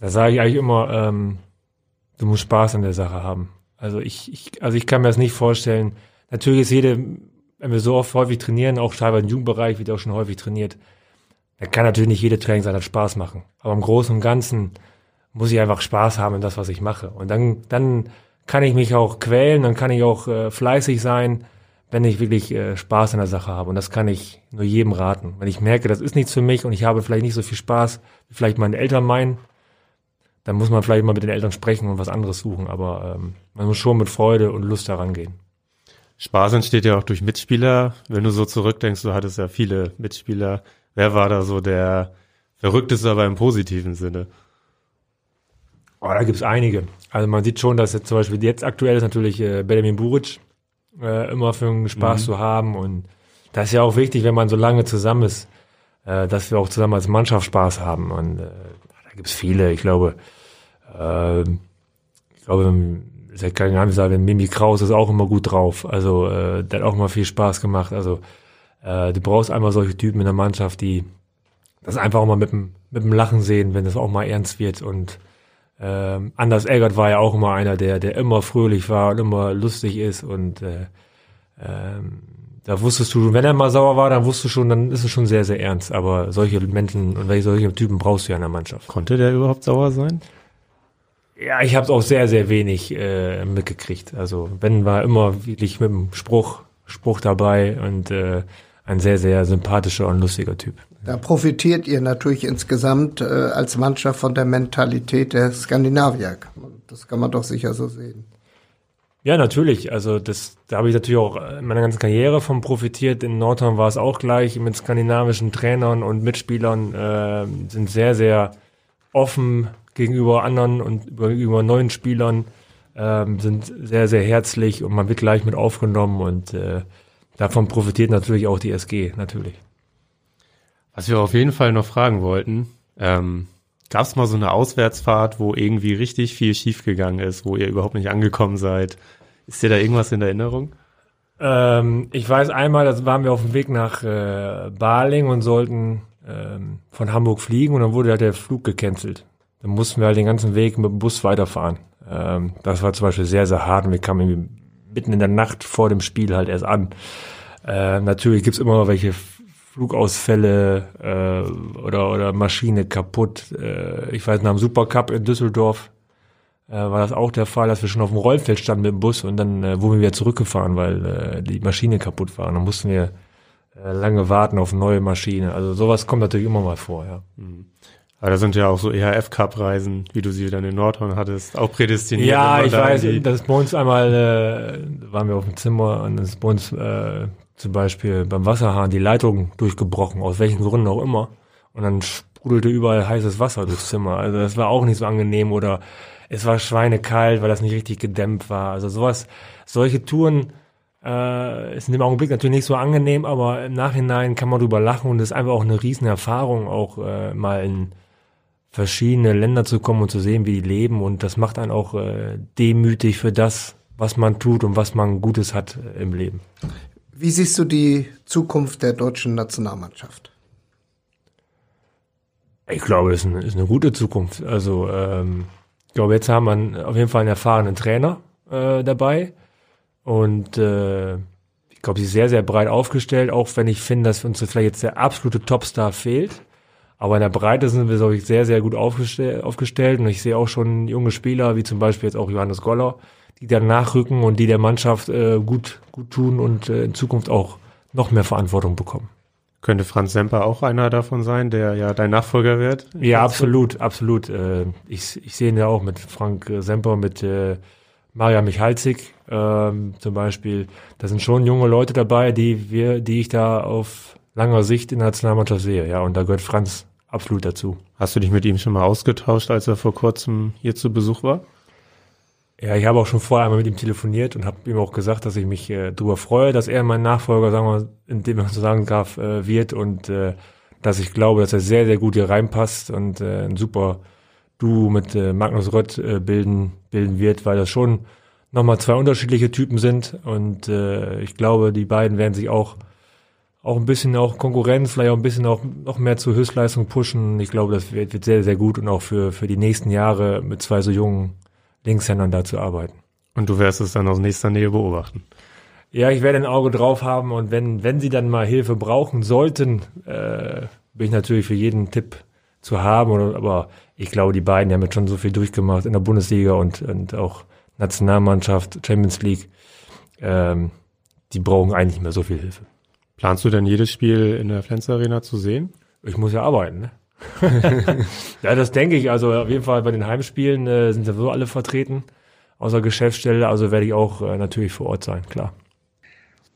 Da sage ich eigentlich immer, ähm, du musst Spaß an der Sache haben. Also ich, ich, also ich kann mir das nicht vorstellen. Natürlich ist jede, wenn wir so oft häufig trainieren, auch teilweise im Jugendbereich wird auch schon häufig trainiert, dann kann natürlich nicht jede Trainingseinheit Spaß machen. Aber im Großen und Ganzen muss ich einfach Spaß haben in das, was ich mache. Und dann, dann kann ich mich auch quälen, dann kann ich auch äh, fleißig sein, wenn ich wirklich äh, Spaß an der Sache habe. Und das kann ich nur jedem raten. Wenn ich merke, das ist nichts für mich und ich habe vielleicht nicht so viel Spaß, wie vielleicht meine Eltern meinen, dann muss man vielleicht mal mit den Eltern sprechen und was anderes suchen. Aber ähm, man muss schon mit Freude und Lust daran gehen. Spaß entsteht ja auch durch Mitspieler. Wenn du so zurückdenkst, du hattest ja viele Mitspieler. Wer war da so der verrückteste, aber im positiven Sinne? Oh, da gibt's einige. Also man sieht schon, dass jetzt zum Beispiel jetzt aktuell ist natürlich äh, Benjamin Buric äh, immer für einen Spaß mhm. zu haben. Und das ist ja auch wichtig, wenn man so lange zusammen ist, äh, dass wir auch zusammen als Mannschaft Spaß haben. Und äh, da gibt's viele. Ich glaube, äh, ich glaube, ist ja kein Geheimnis, sagen, Mimi Kraus ist auch immer gut drauf. Also äh, der hat auch immer viel Spaß gemacht. Also äh, du brauchst einmal solche Typen in der Mannschaft, die das einfach auch mal mit dem, mit dem Lachen sehen, wenn es auch mal ernst wird und ähm, Anders Eggert war ja auch immer einer, der, der immer fröhlich war und immer lustig ist und äh, ähm, da wusstest du, wenn er mal sauer war, dann wusstest du schon, dann ist es schon sehr, sehr ernst. Aber solche Menschen und solche Typen brauchst du ja in der Mannschaft. Konnte der überhaupt sauer sein? Ja, ich habe es auch sehr, sehr wenig äh, mitgekriegt. Also wenn war immer wirklich mit dem Spruch, Spruch dabei und äh, ein sehr, sehr sympathischer und lustiger Typ. Da profitiert ihr natürlich insgesamt äh, als Mannschaft von der Mentalität der Skandinavier. Das kann man doch sicher so sehen. Ja, natürlich. Also das, da habe ich natürlich auch in meiner ganzen Karriere von profitiert. In Nordhorn war es auch gleich mit skandinavischen Trainern und Mitspielern äh, sind sehr, sehr offen gegenüber anderen und gegenüber neuen Spielern, äh, sind sehr, sehr herzlich und man wird gleich mit aufgenommen und äh, davon profitiert natürlich auch die SG, natürlich. Was wir auf jeden Fall noch fragen wollten, ähm, gab es mal so eine Auswärtsfahrt, wo irgendwie richtig viel schiefgegangen ist, wo ihr überhaupt nicht angekommen seid? Ist dir da irgendwas in Erinnerung? Ähm, ich weiß einmal, da waren wir auf dem Weg nach äh, Baling und sollten ähm, von Hamburg fliegen und dann wurde halt der Flug gecancelt. Dann mussten wir halt den ganzen Weg mit dem Bus weiterfahren. Ähm, das war zum Beispiel sehr, sehr hart und wir kamen irgendwie mitten in der Nacht vor dem Spiel halt erst an. Äh, natürlich gibt's immer noch welche Flugausfälle äh, oder, oder Maschine kaputt. Äh, ich weiß, nach dem Supercup in Düsseldorf äh, war das auch der Fall, dass wir schon auf dem Rollfeld standen mit dem Bus und dann äh, wurden wir wieder zurückgefahren, weil äh, die Maschine kaputt war. Und dann mussten wir äh, lange warten auf neue Maschine. Also sowas kommt natürlich immer mal vor, ja. Mhm. Aber da sind ja auch so EHF-Cup-Reisen, wie du sie dann in Nordhorn hattest, auch prädestiniert. Ja, ich weiß, das ist bei uns einmal, äh, waren wir auf dem Zimmer und das ist bei uns äh, zum Beispiel beim Wasserhahn die Leitung durchgebrochen, aus welchen Gründen auch immer. Und dann sprudelte überall heißes Wasser durchs Zimmer. Also das war auch nicht so angenehm oder es war schweinekalt, weil das nicht richtig gedämmt war. Also sowas, solche Touren äh, ist in dem Augenblick natürlich nicht so angenehm, aber im Nachhinein kann man drüber lachen und es ist einfach auch eine riesen Erfahrung, auch äh, mal in verschiedene Länder zu kommen und zu sehen, wie die leben und das macht einen auch äh, demütig für das, was man tut und was man Gutes hat äh, im Leben. Wie siehst du die Zukunft der deutschen Nationalmannschaft? Ich glaube, es ist eine, ist eine gute Zukunft. Also ähm, ich glaube, jetzt haben wir auf jeden Fall einen erfahrenen Trainer äh, dabei. Und äh, ich glaube, sie ist sehr, sehr breit aufgestellt, auch wenn ich finde, dass uns vielleicht jetzt der absolute Topstar fehlt. Aber in der Breite sind wir, glaube ich, sehr, sehr gut aufgestell aufgestellt. Und ich sehe auch schon junge Spieler, wie zum Beispiel jetzt auch Johannes Goller, die dann nachrücken und die der Mannschaft äh, gut, gut tun und äh, in Zukunft auch noch mehr Verantwortung bekommen. Könnte Franz Semper auch einer davon sein, der ja dein Nachfolger wird? Ja, absolut, absolut. Äh, ich, ich sehe ihn ja auch mit Frank Semper, mit äh, Maria Michalzik ähm, zum Beispiel. Da sind schon junge Leute dabei, die wir, die ich da auf langer Sicht in der Nationalmannschaft sehe. Ja, und da gehört Franz absolut dazu. Hast du dich mit ihm schon mal ausgetauscht, als er vor kurzem hier zu Besuch war? Ja, ich habe auch schon vorher einmal mit ihm telefoniert und habe ihm auch gesagt, dass ich mich äh, darüber freue, dass er mein Nachfolger, sagen wir, in dem man so sagen darf, äh, wird und äh, dass ich glaube, dass er sehr, sehr gut hier reinpasst und äh, ein super Duo mit äh, Magnus Rött äh, bilden, bilden wird, weil das schon nochmal zwei unterschiedliche Typen sind und äh, ich glaube, die beiden werden sich auch auch ein bisschen auch Konkurrenz, vielleicht auch ein bisschen auch noch mehr zur Höchstleistung pushen. Ich glaube, das wird, wird sehr, sehr gut und auch für, für die nächsten Jahre mit zwei so jungen Linkshändern da zu arbeiten. Und du wirst es dann aus nächster Nähe beobachten. Ja, ich werde ein Auge drauf haben und wenn, wenn sie dann mal Hilfe brauchen sollten, äh, bin ich natürlich für jeden Tipp zu haben. Oder, aber ich glaube, die beiden die haben jetzt schon so viel durchgemacht in der Bundesliga und, und auch Nationalmannschaft, Champions League. Ähm, die brauchen eigentlich nicht mehr so viel Hilfe. Planst du denn jedes Spiel in der Flens Arena zu sehen? Ich muss ja arbeiten, ne? ja, das denke ich. Also auf jeden Fall bei den Heimspielen äh, sind sowieso alle vertreten, außer Geschäftsstelle. Also werde ich auch äh, natürlich vor Ort sein, klar.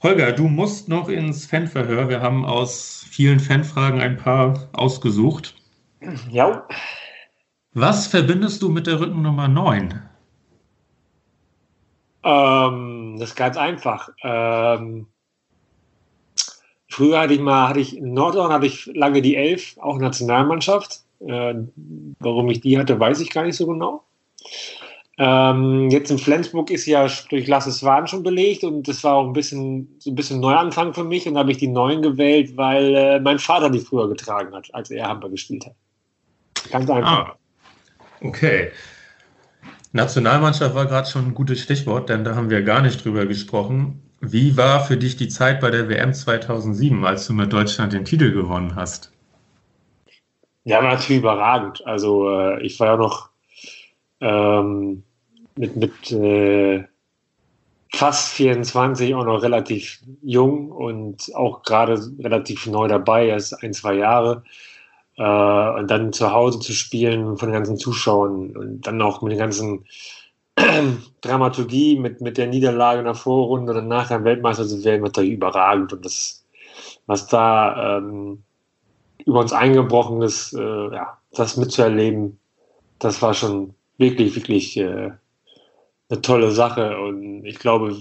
Holger, du musst noch ins Fanverhör. Wir haben aus vielen Fanfragen ein paar ausgesucht. Ja. Was verbindest du mit der Rückennummer 9? Ähm, das ist ganz einfach. Ähm, Früher hatte ich mal, hatte ich in Nordhorn hatte ich lange die Elf, auch Nationalmannschaft. Äh, warum ich die hatte, weiß ich gar nicht so genau. Ähm, jetzt in Flensburg ist ja durch Lasse Swan schon belegt und das war auch ein bisschen so ein bisschen Neuanfang für mich und da habe ich die neuen gewählt, weil äh, mein Vater die früher getragen hat, als er Hamburg gespielt hat. Ganz einfach. Ah, okay. Nationalmannschaft war gerade schon ein gutes Stichwort, denn da haben wir gar nicht drüber gesprochen. Wie war für dich die Zeit bei der WM 2007, als du mit Deutschland den Titel gewonnen hast? Ja, natürlich überragend. Also äh, ich war ja noch ähm, mit, mit äh, fast 24 auch noch relativ jung und auch gerade relativ neu dabei, erst ein, zwei Jahre. Äh, und dann zu Hause zu spielen von den ganzen Zuschauern und dann auch mit den ganzen Dramaturgie mit, mit der Niederlage in der Vorrunde und nach dem Weltmeister zu werden, natürlich überragend. Und das, was da ähm, über uns eingebrochen ist, äh, ja, das mitzuerleben, das war schon wirklich, wirklich äh, eine tolle Sache. Und ich glaube,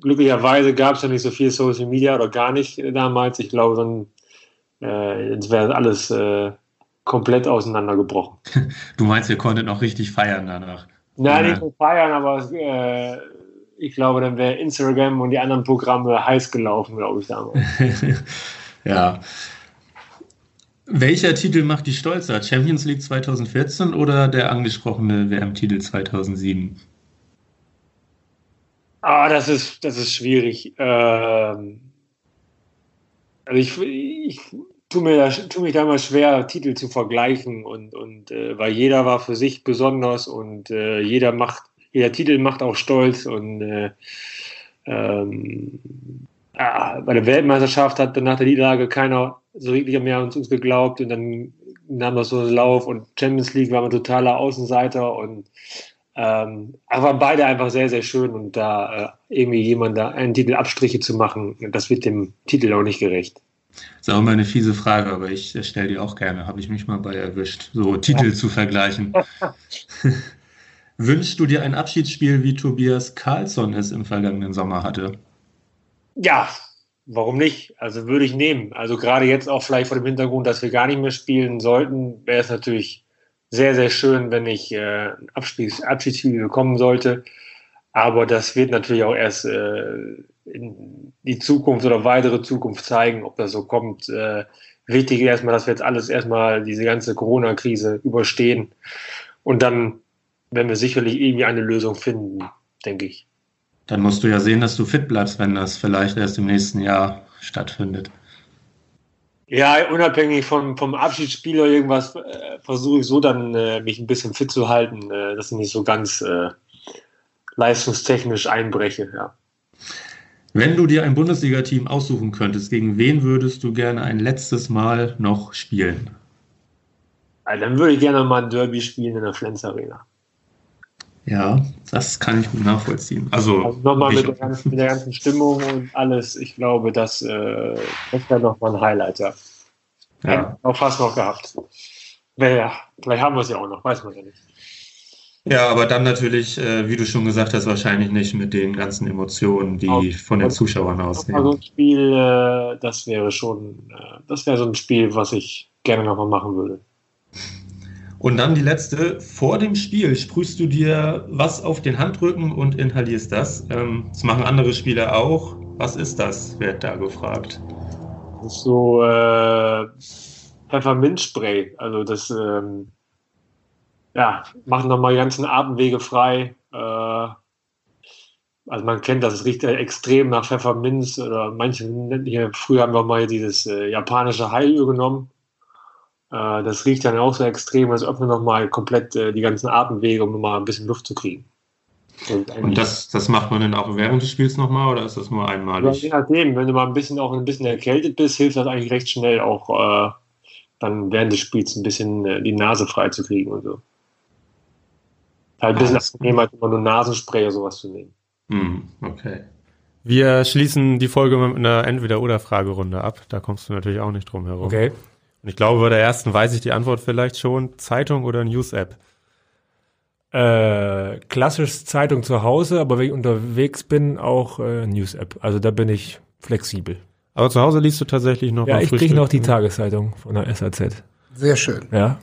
glücklicherweise gab es ja nicht so viel Social Media oder gar nicht damals. Ich glaube, dann äh, jetzt wäre alles äh, komplett auseinandergebrochen. Du meinst, ihr konntet noch richtig feiern danach? Nein, nicht nur feiern, aber äh, ich glaube, dann wäre Instagram und die anderen Programme heiß gelaufen, glaube ich, damals. ja. Welcher Titel macht die stolzer? Champions League 2014 oder der angesprochene WM-Titel 2007? Ah, das ist, das ist schwierig. Ähm, also ich, ich tue mir, da, tu mich da mal schwer, Titel zu vergleichen und, und äh, weil jeder war für sich besonders und äh, jeder macht, jeder Titel macht auch stolz und äh, ähm, ah, bei der Weltmeisterschaft hat dann nach der Niederlage keiner so wirklich mehr an uns geglaubt und dann nahm das so einen Lauf und Champions League war man totaler Außenseiter und ähm, aber beide einfach sehr, sehr schön und da äh, irgendwie jemand da einen Titel Abstriche zu machen, das wird dem Titel auch nicht gerecht. Das ist auch immer eine fiese Frage, aber ich stelle die auch gerne. Habe ich mich mal bei erwischt, so Titel ja. zu vergleichen. Wünschst du dir ein Abschiedsspiel, wie Tobias Karlsson es im vergangenen Sommer hatte? Ja, warum nicht? Also würde ich nehmen. Also gerade jetzt auch vielleicht vor dem Hintergrund, dass wir gar nicht mehr spielen sollten, wäre es natürlich sehr, sehr schön, wenn ich äh, ein Abschieds Abschiedsspiel bekommen sollte. Aber das wird natürlich auch erst äh, die Zukunft oder weitere Zukunft zeigen, ob das so kommt. Äh, wichtig ist erstmal, dass wir jetzt alles erstmal diese ganze Corona-Krise überstehen. Und dann werden wir sicherlich irgendwie eine Lösung finden, denke ich. Dann musst du ja sehen, dass du fit bleibst, wenn das vielleicht erst im nächsten Jahr stattfindet. Ja, unabhängig vom, vom Abschiedsspiel oder irgendwas, äh, versuche ich so dann äh, mich ein bisschen fit zu halten, äh, dass ich nicht so ganz äh, leistungstechnisch einbreche. Ja. Wenn du dir ein Bundesliga-Team aussuchen könntest, gegen wen würdest du gerne ein letztes Mal noch spielen? Also dann würde ich gerne mal ein Derby spielen in der Flens Arena. Ja, das kann ich gut nachvollziehen. Also, also nochmal mit, mit, der ganzen Stimmung und alles. Ich glaube, das, äh, das wäre nochmal ein Highlight, ja. ja. Auch fast noch gehabt. Naja, vielleicht haben wir es ja auch noch, weiß man ja nicht. Ja, aber dann natürlich, äh, wie du schon gesagt hast, wahrscheinlich nicht mit den ganzen Emotionen, die auch, von den Zuschauern ausgehen. Also ein Spiel, äh, das wäre schon, äh, das wäre so ein Spiel, was ich gerne nochmal machen würde. Und dann die letzte, vor dem Spiel sprühst du dir was auf den Handrücken und inhalierst das. Ähm, das machen andere Spieler auch. Was ist das, wird da gefragt. Das ist so äh, Pfefferminzspray. Also das ähm, ja, macht nochmal die ganzen Atemwege frei. Äh, also man kennt das, es riecht extrem nach Pfefferminz oder manche, hier, früher haben wir mal dieses äh, japanische Heilöl genommen. Äh, das riecht dann auch so extrem, als öffnet nochmal komplett äh, die ganzen Atemwege, um nochmal ein bisschen Luft zu kriegen. Und das, das macht man dann auch während des Spiels nochmal oder ist das nur einmalig? Ja, je nachdem, wenn du mal ein bisschen auch ein bisschen erkältet bist, hilft das eigentlich recht schnell auch äh, dann während des Spiels ein bisschen äh, die Nase frei zu kriegen und so. Halt ein bisschen angenehmer, als immer nur Nasenspray oder sowas zu nehmen. Hm, okay. Wir schließen die Folge mit einer Entweder-Oder-Fragerunde ab. Da kommst du natürlich auch nicht drum herum. Okay. Und ich glaube, bei der ersten weiß ich die Antwort vielleicht schon. Zeitung oder News-App? Äh, klassisch Zeitung zu Hause, aber wenn ich unterwegs bin, auch äh, News-App. Also da bin ich flexibel. Aber zu Hause liest du tatsächlich noch Ja, ich kriege noch die Tageszeitung von der SAZ. Sehr schön. Ja.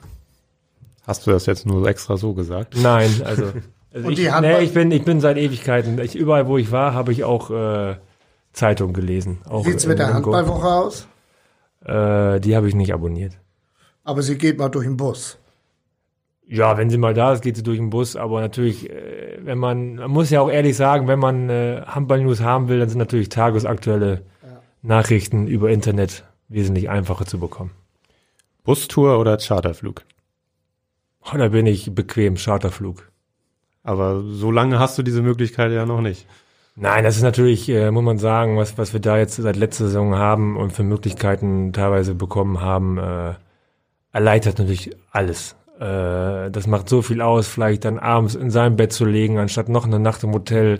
Hast du das jetzt nur extra so gesagt? Nein, also, also ich, nee, ich bin ich bin seit Ewigkeiten. Ich, überall, wo ich war, habe ich auch äh, Zeitung gelesen. Wie sieht's mit der Handballwoche aus? Äh, die habe ich nicht abonniert. Aber sie geht mal durch den Bus. Ja, wenn sie mal da ist, geht sie durch den Bus. Aber natürlich, äh, wenn man, man muss ja auch ehrlich sagen, wenn man äh, Handball-News haben will, dann sind natürlich tagesaktuelle ja. Nachrichten über Internet wesentlich einfacher zu bekommen. Bustour oder Charterflug? Oh, da bin ich bequem, Charterflug. Aber so lange hast du diese Möglichkeit ja noch nicht. Nein, das ist natürlich, äh, muss man sagen, was, was wir da jetzt seit letzter Saison haben und für Möglichkeiten teilweise bekommen haben, äh, erleichtert natürlich alles. Äh, das macht so viel aus, vielleicht dann abends in seinem Bett zu legen, anstatt noch eine Nacht im Hotel.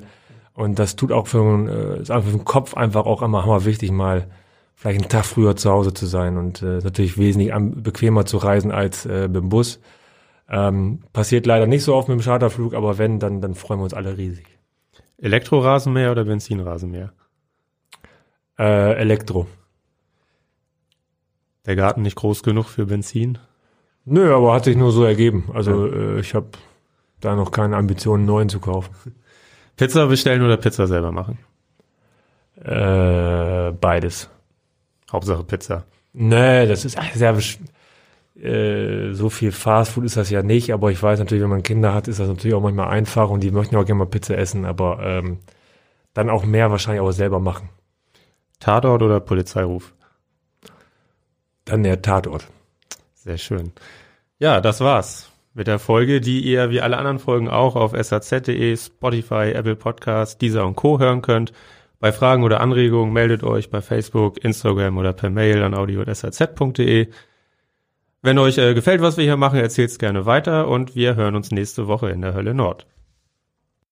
Und das tut auch für, äh, ist einfach für den Kopf einfach auch immer hammer wichtig, mal vielleicht einen Tag früher zu Hause zu sein und äh, natürlich wesentlich bequemer zu reisen als äh, mit dem Bus. Ähm, passiert leider nicht so oft mit dem Charterflug, aber wenn, dann, dann freuen wir uns alle riesig. Elektrorasenmäher oder Benzinrasenmäher? Äh, Elektro. Der Garten nicht groß genug für Benzin? Nö, aber hat sich nur so ergeben. Also äh, ich habe da noch keine Ambitionen, neuen zu kaufen. Pizza bestellen oder Pizza selber machen? Äh, beides. Hauptsache Pizza. Nee, das ist sehr besch- äh, so viel Fastfood ist das ja nicht, aber ich weiß natürlich, wenn man Kinder hat, ist das natürlich auch manchmal einfach und die möchten auch gerne mal Pizza essen, aber ähm, dann auch mehr wahrscheinlich auch selber machen. Tatort oder Polizeiruf? Dann der Tatort. Sehr schön. Ja, das war's mit der Folge, die ihr wie alle anderen Folgen auch auf saz.de, Spotify, Apple Podcast, Deezer und Co. hören könnt. Bei Fragen oder Anregungen meldet euch bei Facebook, Instagram oder per Mail an audio.saz.de. Wenn euch äh, gefällt, was wir hier machen, erzählt es gerne weiter und wir hören uns nächste Woche in der Hölle Nord.